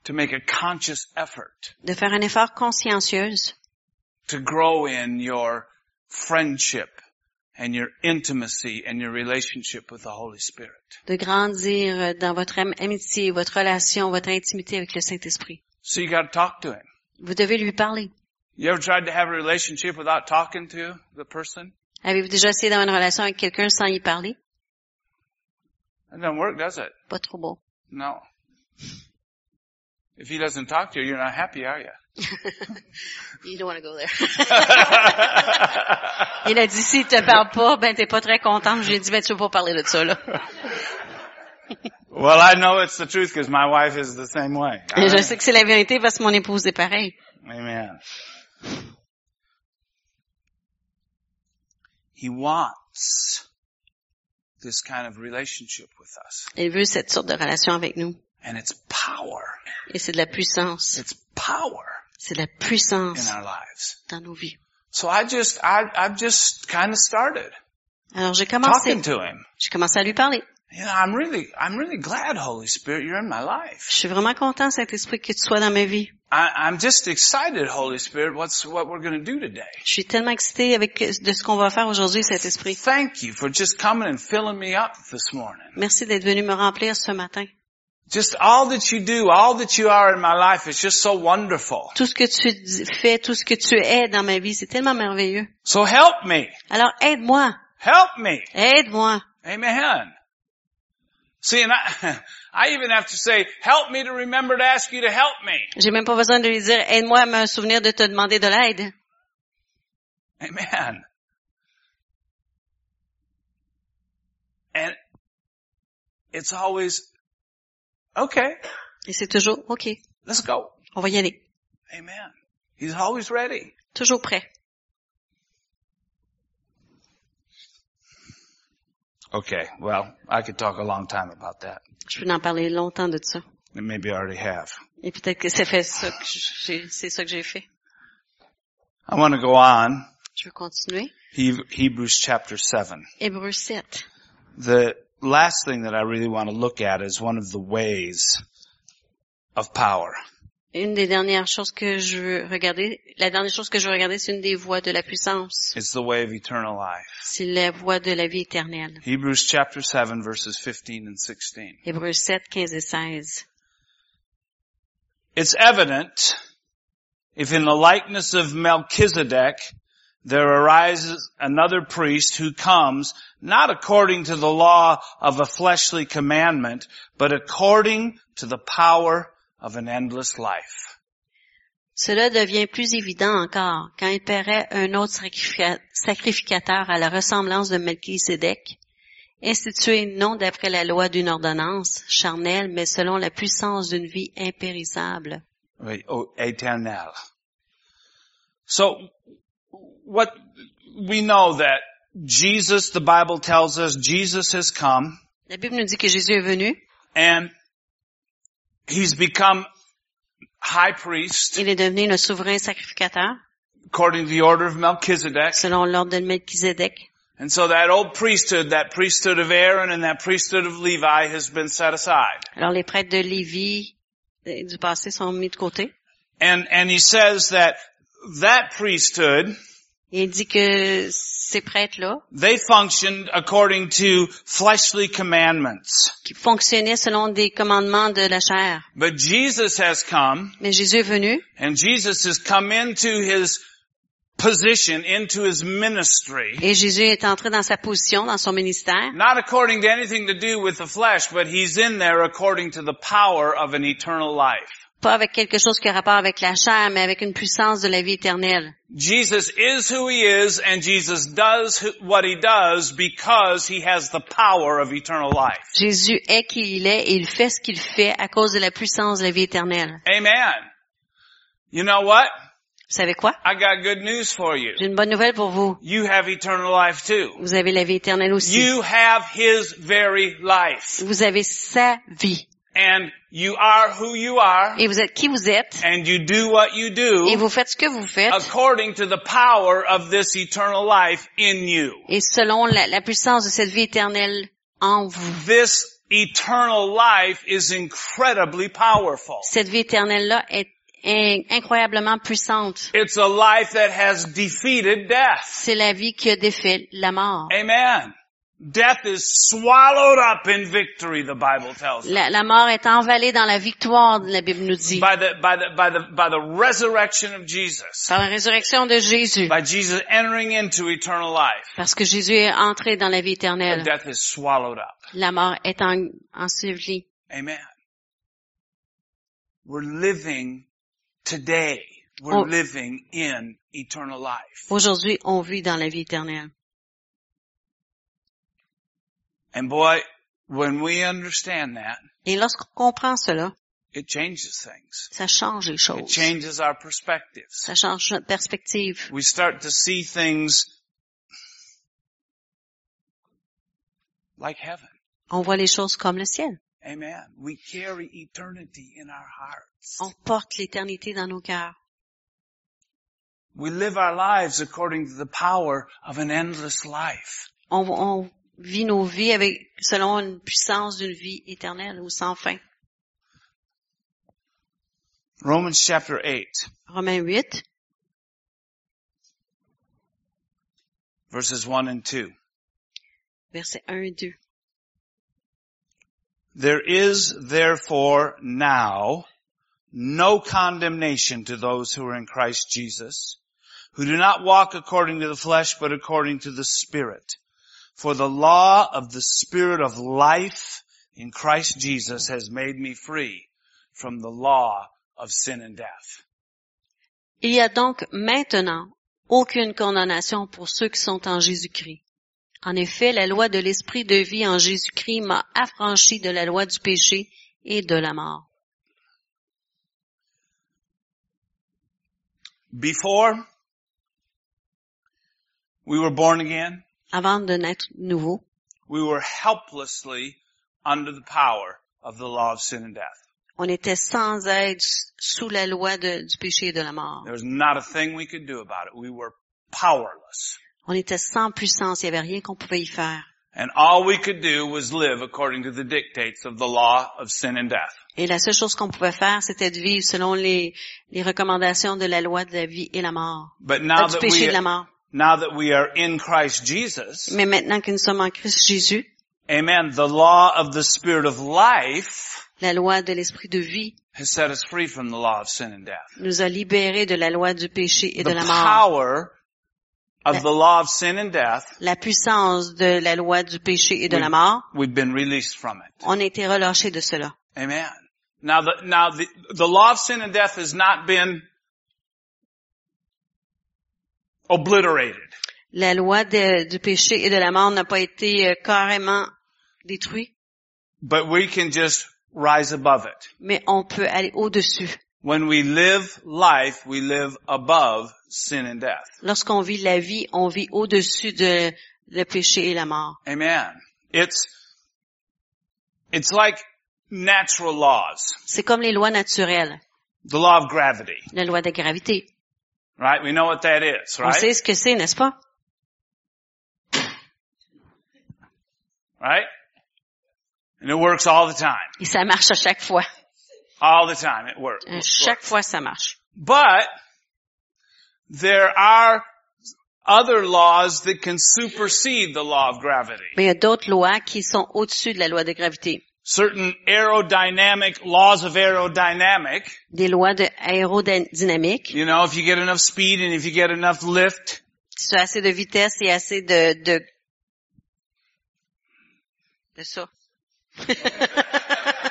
to make a conscious effort de faire un effort consciencieux to grow in your friendship and your intimacy and your relationship with the Holy Spirit. de grandir euh, dans votre amitié, votre relation, votre intimité avec le Saint-Esprit. So you got to talk to Him. Vous devez lui parler. You ever tried to have a relationship without talking to the person? Avez-vous déjà essayé d'avoir une relation avec quelqu'un sans y parler? That doesn't work, does it? Pas trop beau. No. If he doesn't talk to you, you're not happy, are you? You don't want to go there. Il a dit, s'il te parle pas, ben t'es pas très content. J'ai dit, ben tu veux pas parler de ça, là. well, I know it's the truth because my wife is the same way. Et je sais que c'est la vérité parce que mon épouse est pareil. Amen. He wants this kind of relationship with us. Il veut cette sorte de relation avec nous. And it's power. Et c'est de la puissance. It's power C'est la in puissance our lives. dans nos vies. So I just, I, I've just kind of started Alors j'ai commencé, talking to him. j'ai commencé à lui parler. You know, I'm really, I'm really glad, Holy Spirit, you're in my life. Je suis vraiment content, Saint-Esprit, que tu sois dans ma vie. I, I'm just excited, Holy Spirit, what's, what we're going to do today. Je suis tellement excitée avec de ce qu'on va faire aujourd'hui, Saint-Esprit. Thank you for just coming and filling me up this morning. Merci d'être venu me remplir ce matin. Just all that you do, all that you are in my life is just so wonderful. Tout ce que tu fais, tout ce que tu es dans ma vie, c'est tellement merveilleux. So help me. Alors aide-moi, Help me. aide-moi. Amen. See, and I, I even have to say, help me to remember to ask you to help me. J'ai même pas besoin de lui dire, aide-moi à me souvenir de te demander de l'aide. Amen. And it's always, okay, Et c'est toujours, OK, let's go. on va y aller. Amen. He's always ready. Toujours prêt. Okay, well, I could talk a long time about that. Je peux en parler longtemps de ça. And maybe I already have. Et peut-être que c'est fait ça que j'ai, c'est ça que j'ai fait. I want to go on. Je veux continuer. He- Hebrews chapter 7. Hébreu 7. The last thing that I really want to look at is one of the ways of power. Une des dernières choses que je veux regarder, la dernière chose que je veux regarder, c'est une des voies de la puissance. It's the way of eternal life. C'est la voie de la vie éternelle. Hebrews chapter 7 verses 15 and 16. Hébreu 7, 15 et 16. It's evident if in the likeness of Melchizedek there arises another priest who comes not according to the law of a fleshly commandment, but according to the power of an endless life. Cela devient plus évident encore quand il paraît un autre sacrifica- sacrificateur à la ressemblance de Melchisédek, institué non d'après la loi d'une ordonnance charnelle, mais selon la puissance d'une vie impérissable. Wait, oh, éternel. So, what, we know that Jesus, the Bible tells us, Jesus has come La Bible nous dit que Jésus est venu, and he's become high priest il est devenu le souverain sacrificateur, according to the order of Melchizedek. selon l'ordre de Melchisédek. And so that old priesthood, that priesthood of Aaron and that priesthood of Levi has been set aside. Alors les prêtres de Lévi euh, du passé sont mis de côté. And, and he says that that priesthood, il dit que ces prêtres-là, they functioned according to fleshly commandments. qui fonctionnaient selon des commandements de la chair. But Jesus has come Mais Jésus est venu and Jesus has come into his position, into his ministry, et Jésus est entré dans sa position, dans son ministère, not according to anything to do with the flesh, but he's in there according to the power of an eternal life. Pas avec quelque chose qui a rapport avec la chair, mais avec une puissance de la vie éternelle. Jesus is who he is and Jesus does who- what he does because he has the power of eternal life. Jésus est qui il est et il fait ce qu'il fait à cause de la puissance de la vie éternelle. Amen. You know what? Vous savez quoi? I got good news for you. J'ai une bonne nouvelle pour vous. You have eternal life too. Vous avez la vie éternelle aussi. You have his very life. Vous avez sa vie. And you are who you are Et vous êtes qui vous êtes. and you do what you Et do vous faites ce que vous faites. according to the power of this eternal life in you. Et selon la, la puissance de cette vie éternelle en vous. This eternal life is incredibly powerful. Cette vie éternelle-là est incroyablement puissante. It's a life that has defeated death. C'est la vie qui a défait la mort. Amen. Death is swallowed up in victory, the Bible tells us. La, la mort est envalée dans la victoire, la Bible nous dit. By the, by the, by the, by the resurrection of Jesus. Par la résurrection de Jésus. By Jesus entering into eternal life. Parce que Jésus est entré dans la vie éternelle. Death is swallowed up. La mort est en, ensevelie. Amen. We're living today. We're Oh. living in eternal life. Aujourd'hui, on vit dans la vie éternelle. And boy, when we understand that, Et lorsqu'on comprend cela, it changes things. ça change les It choses. changes our perspectives. Ça change notre perspective. We start to see things like heaven. On voit les choses comme le ciel. Amen. We carry eternity in our hearts. On porte l'éternité dans nos cœurs. We live our lives according to the power of an endless life. On, on vit nos vies avec, selon une puissance d'une vie éternelle ou sans fin. Romans chapter 8, Romains 8, verses 1 and 2. versets 1 et 2. There is therefore now no condemnation to those who are in Christ Jesus, who do not walk according to the flesh, but according to the Spirit. For the law of the Spirit of life in Christ Jesus has made me free from the law of sin and death. Il y a donc maintenant aucune condamnation pour ceux qui sont en Jésus-Christ. En effet, la loi de l'esprit de vie en Jésus-Christ m'a affranchi de la loi du péché et de la mort. Before we were born again, Avant de naître nouveau, we were helplessly under the power of the law of sin and death. on était sans aide sous la loi de- du péché et de la mort. There was not a thing we could do about it. We were powerless. On était sans puissance, il n'y avait rien qu'on pouvait y faire. And all we could do was live according to the dictates of the law of sin and death. Et la seule chose qu'on pouvait faire, c'était de vivre selon les, les recommandations de la loi de la vie et la mort. But Euh, now du that péché et de la mort. Now that we are in Christ Jesus, Mais maintenant que nous sommes en Christ Jésus, amen, the law of the Spirit of life la loi de l'esprit de vie has set us free from the law of sin and death. nous a libérés de la loi du péché et de la mort. power of the law of sin and death, La puissance de la loi du péché et de la mort, we've been released from it. on a été relâchés de cela. Amen. Now the, now the, the law of sin and death has not been obliterated. La loi de- du péché et de la mort n'a pas été euh, carrément détruite, But we can just rise above it. mais on peut aller au-dessus. When we live life, we live above sin and death. Lorsqu'on vit la vie, on vit au-dessus de le péché et la mort. Amen. It's, it's like natural laws. C'est comme les lois naturelles, The law of gravity, la loi de gravité. Right? We know what that is, On right? sait ce que c'est, n'est-ce pas? Right? And it works all the time. Et ça marche à chaque fois. All the time it works. À chaque fois, ça marche. But there are other laws that can supersede the law of gravity. Mais il y a d'autres lois qui sont au-dessus de la loi de gravité. Certain aerodynamic laws of aerodynamic, Des lois de aérodynamique. you know, if you get enough speed and if you get enough lift, Si assez de vitesse et assez de, de, de ça.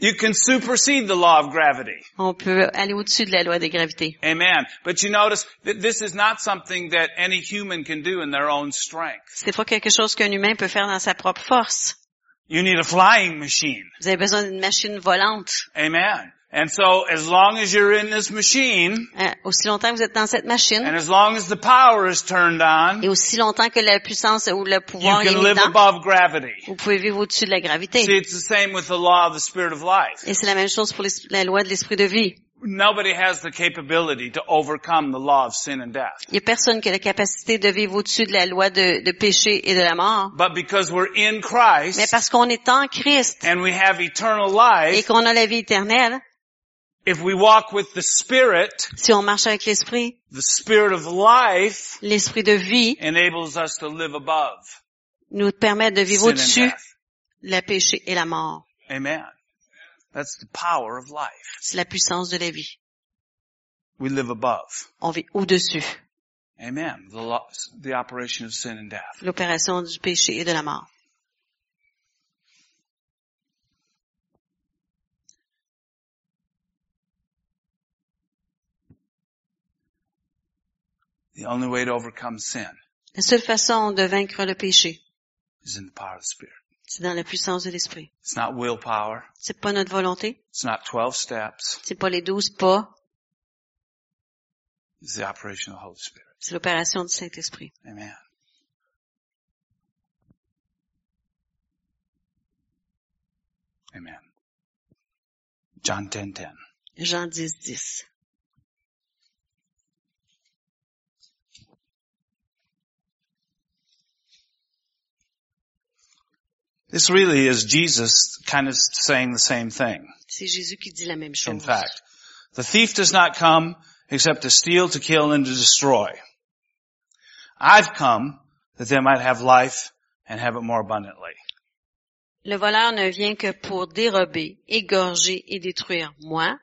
you can supersede the law of gravity. On peut aller au-dessus de la loi de gravité. Amen. But you notice that this is not something that any human can do in their own strength. C'est pas quelque chose qu'un humain peut faire dans sa propre force. You need a flying machine. Vous avez besoin d'une machine volante. Amen. And so as long as you're in this machine, Hein, aussi longtemps que vous êtes dans cette machine, and as long as the power is turned on, et aussi longtemps que la puissance ou le pouvoir est can live dedans, above gravity. vous pouvez vivre au-dessus de la See, gravité. it's the same with the law of the spirit of life. Et c'est la même chose pour l'es- la loi de l'esprit de vie. Nobody has the capability to overcome the law of sin and death. Il y a personne qui a la capacité de vivre au-dessus de la loi de, de péché et de la mort. But because we're in Mais parce qu'on est en Christ and we have eternal et qu'on a la vie éternelle, if we walk with the Spirit, si on marche avec l'esprit, the Spirit of life l'esprit de vie enables us to live above nous permet de vivre au-dessus le péché et la mort. Amen. That's the power of life. C'est la puissance de la vie. We live above. On vit au-dessus Amen. The, law, the operation of sin and death. l'opération du péché et de la mort. The only way to overcome sin La seule façon de vaincre le péché, c'est dans la puissance de l'esprit. It's not pas notre volonté, It's not 12 pas les douze pas, c'est l'opération du Saint-Esprit. Amen. Jean 10, 10. This really is Jesus kind of saying the same thing. C'est Jésus qui dit la même chose. In fact, the thief does not come except to steal, to kill, and to destroy. I've come that they might have life and have it more abundantly. Le voleur ne vient que pour dérober, égorger et détruire. Moi,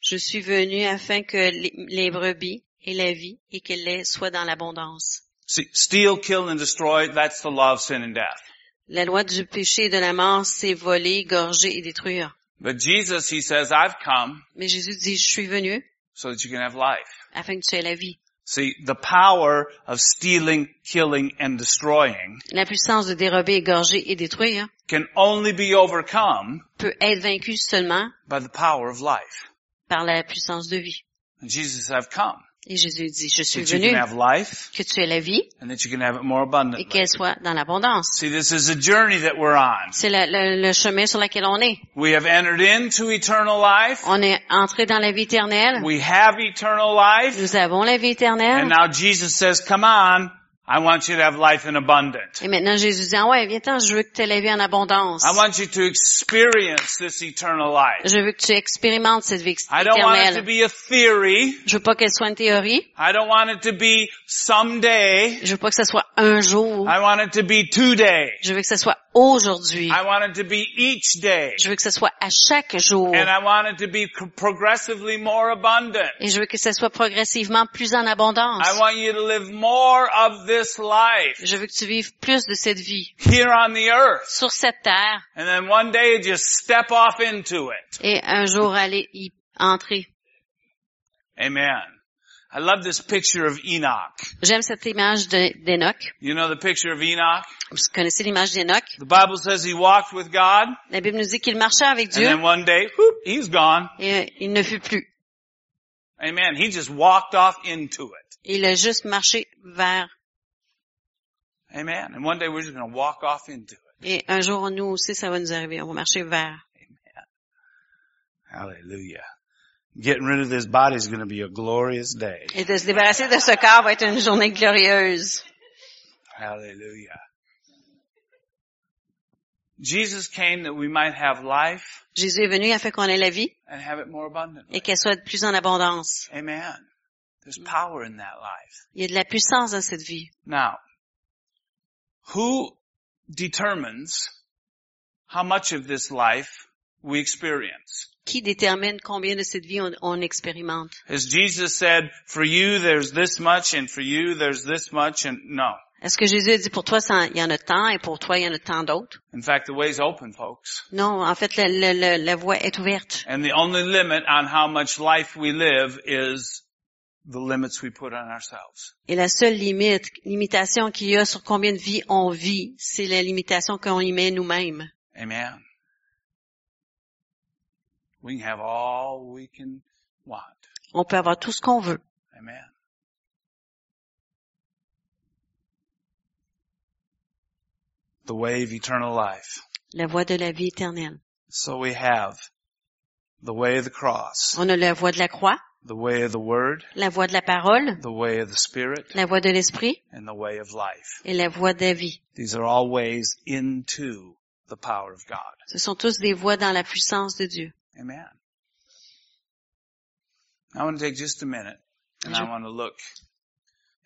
je suis venu afin que les, brebis aient la vie et qu'elles soient dans l'abondance. See, steal, kill, and destroy, that's the law of sin and death. La loi du péché et de la mort, c'est voler, égorger et détruire. But Jesus, he says, I've come Mais Jésus dit, je suis venu so that you can have life. afin que tu aies la vie. See, the power of stealing, killing, and destroying La puissance de dérober, égorger et détruire can only be overcome peut être vaincue seulement by the power of life. par la puissance de vie. And Jesus, I've come Et Jésus dit, je suis that you venu can have life que tu aies la vie and that you can have it more et qu'elle soit dans l'abondance. See, this is a journey that we're on. C'est le, chemin sur lequel on est. We have entered into eternal life. On est entré dans la vie éternelle. We have eternal life. Nous avons la vie And éternelle. now Jesus says, come on, I want you to have life in abundance. Et maintenant, Jésus dit, ah ouais, viens-t'en, je veux que tu aies la vie en abondance. I want you to experience this eternal life. Je veux que tu expérimentes cette vie éternelle. I don't want it to be a theory. Je veux pas qu'elle soit une théorie. I don't want it to be someday. Je veux pas que ce soit un jour. I want it to be today. Je veux que ce soit aujourd'hui. I want it to be each day. Je veux que ce soit à chaque jour. And I want it to be co- progressively more abundant. Et je veux que ce soit progressivement plus en abondance. I want you to live more of this life Je veux que tu vives plus de cette vie here on the earth. sur cette terre And then one day just step off into it. et un jour aller y entrer. Amen. I love this picture of Enoch. J'aime cette image de- d'Enoch. You know the picture of Enoch? Vous connaissez l'image d'Enoch? The Bible says he walked with God La Bible nous dit qu'il marchait avec and then one day, whoop, he's gone. et euh, il ne fut plus. Amen. He just walked off into it. Il a juste marché vers. Amen. And one day we're just going to walk off into it. Et un jour, nous aussi, ça va nous arriver. On va marcher vers. Hallelujah. Getting rid of this body is going to be a glorious day. Et de se débarrasser de ce corps va être une journée glorieuse. Hallelujah. Jesus came that we might have life Jésus est venu afin qu'on ait la vie and have it more abundantly. et qu'elle soit plus en abondance. Amen. There's power in that life. Il y a de la puissance dans cette vie. Now, who determines how much of this life we experience? Qui détermine combien de cette vie on, on expérimente? As Jesus said, for you there's this much and for you there's this much and no. Est-ce que Jésus a dit pour toi, il y en a tant et pour toi, il y en a tant d'autres? In fact, the way's open, folks. Non, en fait, la, la- la- la voie est ouverte. And the only limit on how much life we live is the limits we put on ourselves. Et la seule limite, limitation qu'il y a sur combien de vie on vit, c'est la limitation qu'on y met nous-mêmes. Amen. We can have all we can want. On peut avoir tout ce qu'on veut. Amen. The way of eternal life. La voie de la vie éternelle. So we have the way of the cross, On a la voie de la croix, the way of the word, la voie de la parole, the way of the spirit, la voie de l'esprit and the way of life. et la voie de la vie. These are all ways into the power of God. Ce sont tous des voies dans la puissance de Dieu. Amen. I want to take just a minute and I want to look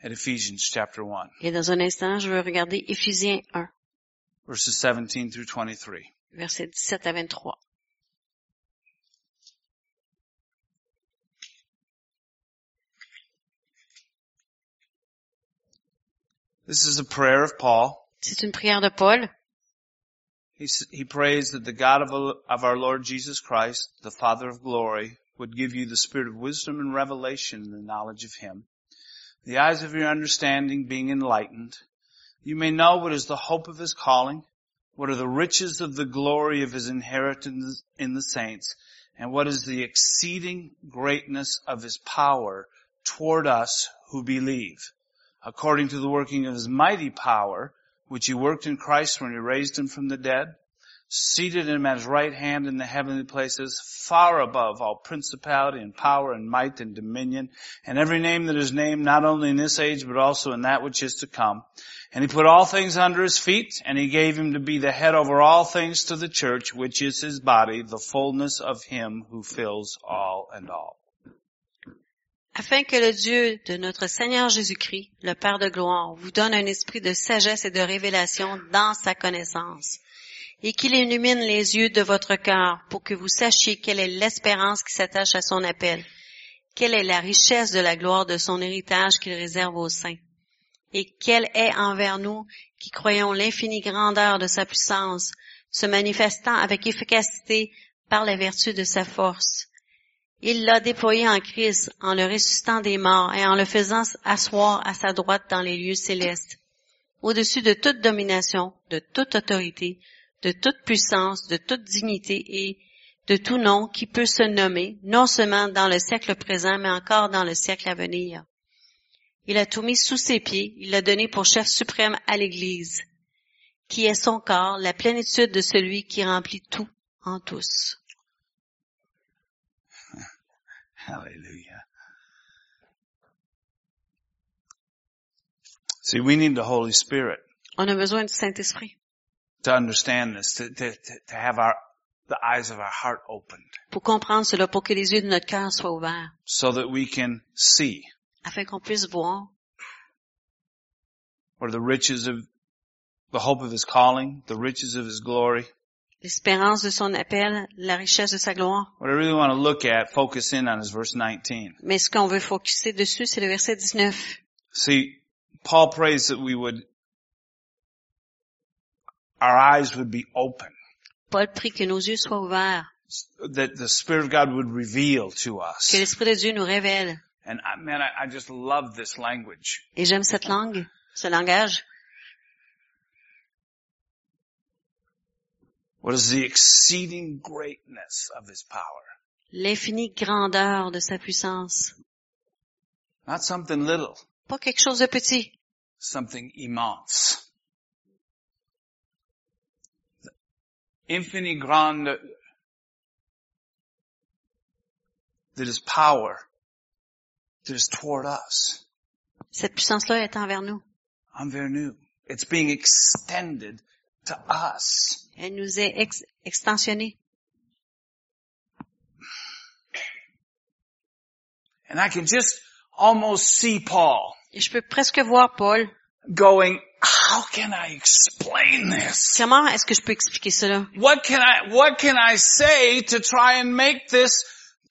at Ephesians chapter 1, Et dans un instant, je veux regarder Éphésiens 1, verses 17 through 23. versets 17 à 23. This is a prayer of Paul. C'est une prière de Paul. He, he prays that the God of, of our Lord Jesus Christ, the Father of glory, would give you the spirit of wisdom and revelation in the knowledge of Him, the eyes of your understanding being enlightened. You may know what is the hope of His calling, what are the riches of the glory of His inheritance in the saints, and what is the exceeding greatness of His power toward us who believe, according to the working of His mighty power, which He worked in Christ when He raised Him from the dead, seated him at his right hand in the heavenly places, far above all principality and power and might and dominion, and every name that is named, not only in this age, but also in that which is to come. And he put all things under his feet, and he gave him to be the head over all things to the church, which is his body, the fullness of him who fills all and all. Afin que le Dieu de notre Seigneur Jésus-Christ, le Père de gloire, vous donne un esprit de sagesse et de révélation dans sa connaissance, et qu'il illumine les yeux de votre cœur pour que vous sachiez quelle est l'espérance qui s'attache à son appel, quelle est la richesse de la gloire de son héritage qu'il réserve aux saints, et quelle est envers nous qui croyons l'infinie grandeur de sa puissance, se manifestant avec efficacité par la vertu de sa force. Il l'a déployé en Christ en le ressuscitant des morts et en le faisant asseoir à sa droite dans les lieux célestes, au-dessus de toute domination, de toute autorité, de toute puissance, de toute dignité et de tout nom qui peut se nommer, non seulement dans le siècle présent, mais encore dans le siècle à venir. Il a tout mis sous ses pieds, il l'a donné pour chef suprême à l'Église, qui est son corps, la plénitude de celui qui remplit tout en tous. Hallelujah. See, we need the Holy Spirit On a besoin du Saint-Esprit to understand this, to, to, to have our, the eyes of our heart opened pour comprendre cela, pour que les yeux de notre cœur soient ouverts, so that we can see afin qu'on puisse voir are the riches of the hope of his calling, the riches of his glory. L'espérance de son appel, la richesse de sa gloire. What I really want to look at, focus in on is verse 19. Mais ce qu'on veut focuser dessus, c'est le verset 19. See, Paul prays that we would, our eyes would be open, Paul prie que nos yeux soient ouverts, that the Spirit of God would reveal to us. que l'Esprit de Dieu nous révèle. And I, man, I, I just love this language. Et j'aime cette langue, ce langage. What is the exceeding greatness of His power? L'infinie grandeur de sa puissance. Not something little, Pas quelque chose de petit, something immense. The infinite grande, that is power, that is toward us. cette puissance-là est envers nous. envers nous. It's being extended to us. Elle nous est ex- extensionnée. And I can just almost see Paul Et je peux presque voir Paul. going, how can I explain this? Comment est-ce que je peux expliquer cela? What can I, what can I say to try and make this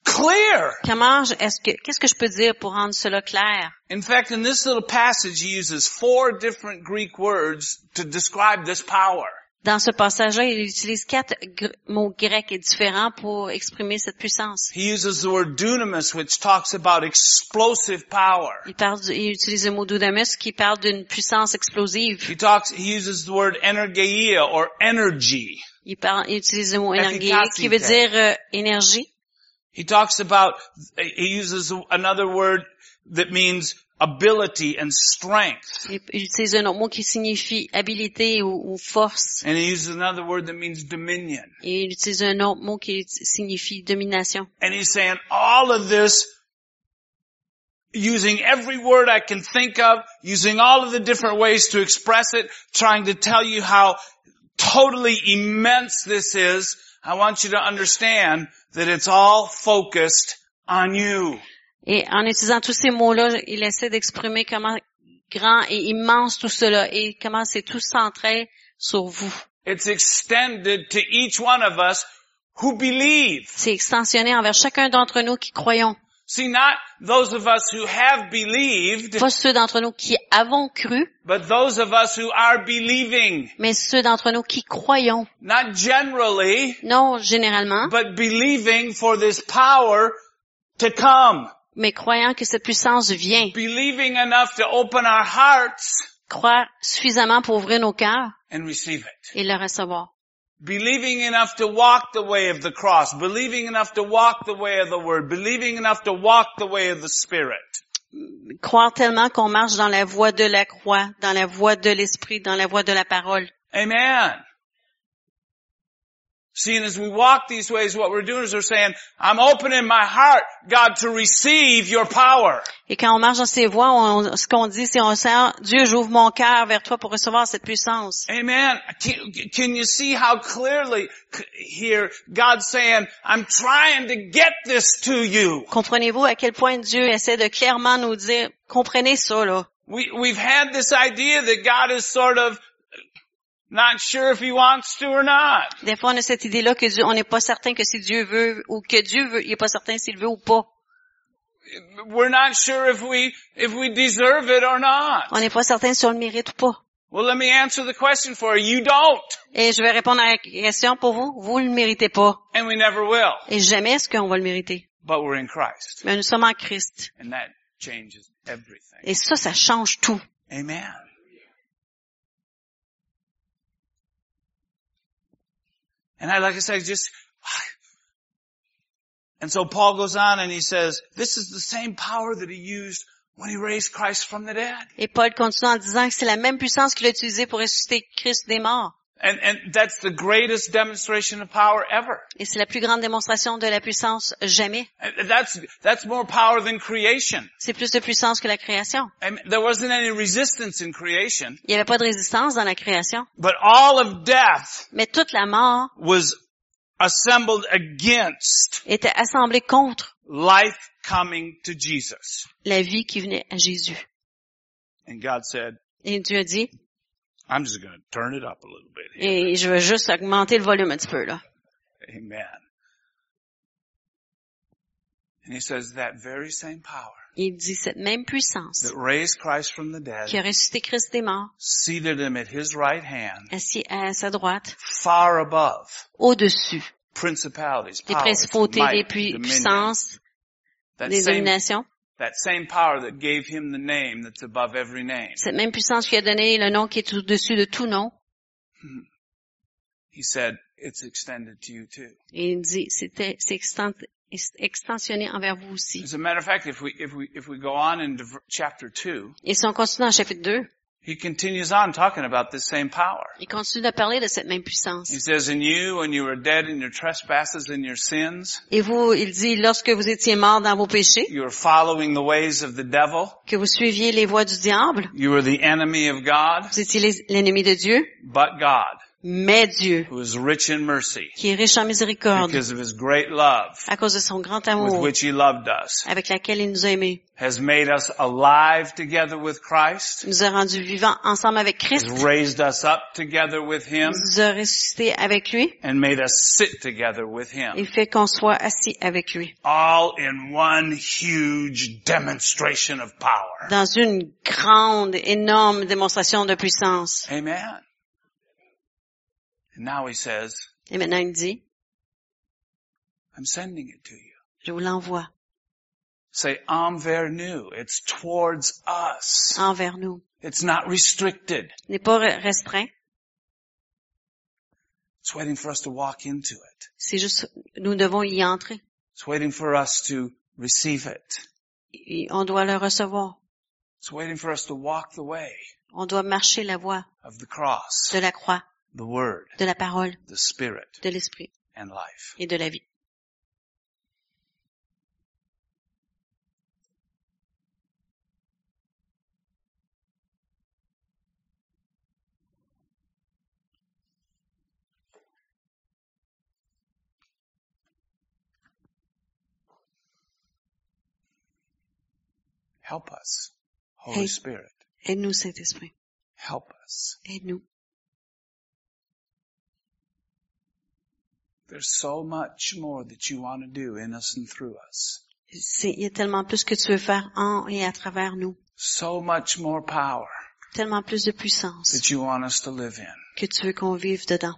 clear? Comment est-ce que, qu'est-ce que je peux dire pour rendre cela clair? In fact, in this little passage, he uses four different Greek words to describe this power. Dans ce passage-là, il utilise quatre gr- mots grecs différents pour exprimer cette puissance. He uses the word dunamis, which talks about explosive power. Il, parle du- il utilise le mot doudamus qui parle d'une puissance explosive. He talks, he uses the word energeia or energy. Il, parle, il utilise le mot Efficacité. qui veut dire euh, énergie. He talks about, he uses another word that means ability and strength. Il, il utilise un autre mot qui signifie habilité ou, ou force. And he uses another word that means dominion. Et il utilise un autre mot qui signifie domination. And he's saying all of this using every word I can think of, using all of the different ways to express it, trying to tell you how totally immense this is. I want you to understand that it's all focused on you. Et en utilisant tous ces mots-là, il essaie d'exprimer comment grand et immense tout cela et comment c'est tout centré sur vous. It's extended to each one of us who believe. C'est extensionné envers chacun d'entre nous qui croyons. See, not those of us who have believed, Pas ceux d'entre nous qui avons cru, but those of us who are believing. mais ceux d'entre nous qui croyons. Not generally, Non généralement, but believing for this power to come. mais croyant que cette puissance vient. Believing enough to open our hearts Croire suffisamment pour ouvrir nos cœurs and receive it. et le recevoir. Believing enough to walk the way of the cross. Believing enough to walk the way of the word. Believing enough to walk the way of the spirit. Croire tellement qu'on marche dans la voie de la croix, dans la voie de l'esprit, dans la voie de la parole. Amen. See, and as we walk these ways, what we're doing is we're saying, I'm opening my heart, God, to receive your power. Et quand on marche dans ces voies, on- ce qu'on dit, c'est on sent, Dieu, j'ouvre mon cœur vers toi pour recevoir cette puissance. Amen. Can, can you see how clearly here God's saying, I'm trying to get this to you. Comprenez-vous à quel point Dieu essaie de clairement nous dire, comprenez ça, là. We, we've had this idea that God is sort of not sure if he wants to or not. Des fois, on a cette idée-là que Dieu, on n'est pas certain que si Dieu veut, ou que Dieu veut, il n'est pas certain s'il veut ou pas. We're not sure if we, if we deserve it or not. On n'est pas certain si on le mérite ou pas. Well, let me answer the question for you. You don't. Et je vais répondre à la question pour vous. Vous ne le méritez pas. And we never will. Et jamais est-ce qu'on va le mériter. But we're in Christ. Mais nous sommes en Christ. And that changes everything. Et ça, ça change tout. Amen. And I, like I said, just, and so Paul goes on and he says, this is the same power that he used when he raised Christ from the dead. Et Paul continue en disant que c'est la même puissance qu'il a utilisée pour ressusciter Christ des morts. And, and that's the greatest demonstration of power ever. Et c'est la plus grande démonstration de la puissance jamais. And That's, that's more power than creation. C'est plus de puissance que la création. I mean, there wasn't any resistance in creation, Il n'y avait pas de résistance dans la création. but all of death Mais toute la mort was assembled against était assemblée contre life coming to Jesus. la vie qui venait à Jésus. And God said, Et Dieu a dit, I'm just going to turn it up a little bit here. et je vais juste augmenter le volume un petit peu, là. Amen. And he says that very same power Il dit cette même puissance that raised Christ from the qui a dead, ressuscité Christ des morts, seated him at his right hand, assis à sa droite, far above au-dessus principalities, des powers, principautés, des might, puissances, des dominations. That same power that gave him the name that's above every name. Cette même puissance qui a donné le nom qui est au-dessus de tout nom. He said, it's extended to you too. Et il dit, c'était, c'est exten- extensionné envers vous aussi. As a matter of fact, if we, if we, if we go on v- chapter two, Et si on continue dans le chapitre 2, he continues on talking about this same power. il continue de parler de cette même puissance. He says, in you, when you were dead in your trespasses and your sins, Et vous, il dit, lorsque vous étiez morts dans vos péchés, you were following the ways of the devil. que vous suiviez les voies du diable, You were the enemy of God, vous étiez l'ennemi de Dieu, but God, mais Dieu, who is rich in mercy qui est riche en miséricorde, because of his great love à cause de son grand with amour, which he loved us, avec laquelle il nous a aimés, has made us alive together with Christ, nous a rendus vivants ensemble avec Christ, has raised us up together with him, nous a ressuscités avec lui, and made us sit together with et him. fait qu'on soit assis avec lui. All in one huge demonstration of power. Dans une grande, énorme démonstration de puissance. Amen. Now he says, Et maintenant il dit, I'm sending it to you. je vous l'envoie Say, envers nous. It's towards us. envers nous. It's not restricted. Il n'est pas re- restreint, It's waiting for us to walk into it. c'est juste, nous devons y entrer. It's waiting for us to receive it. Et on doit le recevoir. It's waiting for us to walk the way On doit marcher la voie of the cross, de la croix, the word, de la parole, the spirit, de l'esprit and life. et de la vie. Help us, Holy. Spirit. Aide-nous, Saint-Esprit. Help us. Aide-nous. There's so much more that you want to do in us and through us. Il y a tellement plus que tu veux faire en et à travers nous. So much more power Tellement plus de puissance that you want us to live in. que tu veux qu'on vive dedans.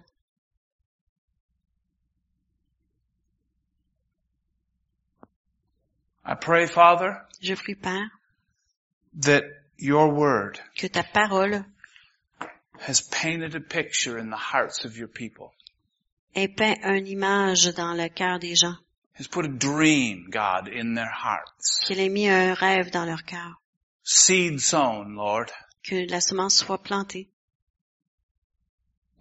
I pray, Father, Je prie, Père, that your word que ta parole has painted a picture in the hearts of your people. Ait peint une image dans le cœur des gens, Has put a dream, God, in their hearts. qu'elle ait mis un rêve dans leur cœur, Seed sown, Lord. que la semence soit plantée,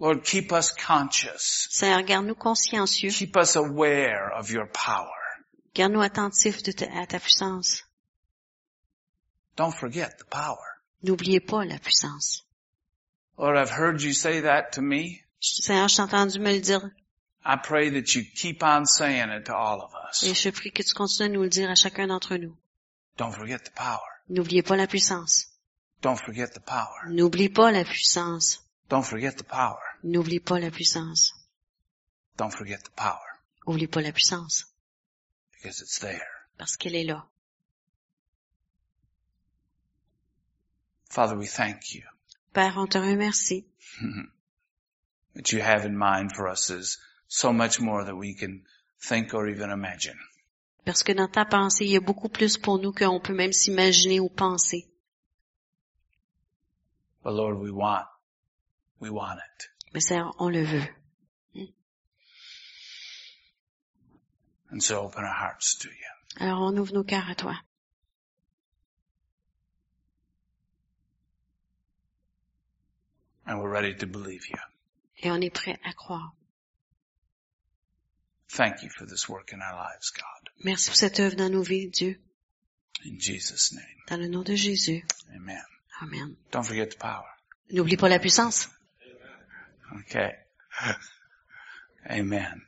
Lord, keep us conscious. Seigneur, garde-nous consciencieux. Keep us aware of your power. Garde-nous attentifs de ta- à ta puissance. Don't forget the power. N'oubliez pas la puissance. Lord, I've heard you say that to me. Seigneur, je t'ai entendu me le dire I pray that you keep on saying it to all of et us. je prie que tu continues à nous le dire à chacun d'entre nous. Don't forget the power. N'oubliez pas la puissance. Don't forget the power. N'oublie pas la puissance. Don't forget the power. N'oublie pas la puissance. Don't forget the power Oublie pas la puissance. because it's there. Parce qu'elle est là. Father, we thank you Père, on te remercie. that you have in mind for us is so much more that we can think or even imagine. Parce que dans ta pensée, il y a beaucoup plus pour nous qu'on peut même s'imaginer ou penser. But Lord, we want, we want it. Mais Seigneur, on le veut. And so open our hearts to you. Alors on ouvre nos cœurs à toi. And we're ready to believe you. Et on est prêt à croire. Thank you for this work in our lives, God. Merci pour cette œuvre dans nos vies, Dieu. In Jesus' name. Dans le nom de Jésus. Amen. Amen. Don't forget the power. N'oublie pas la puissance. Okay. Amen.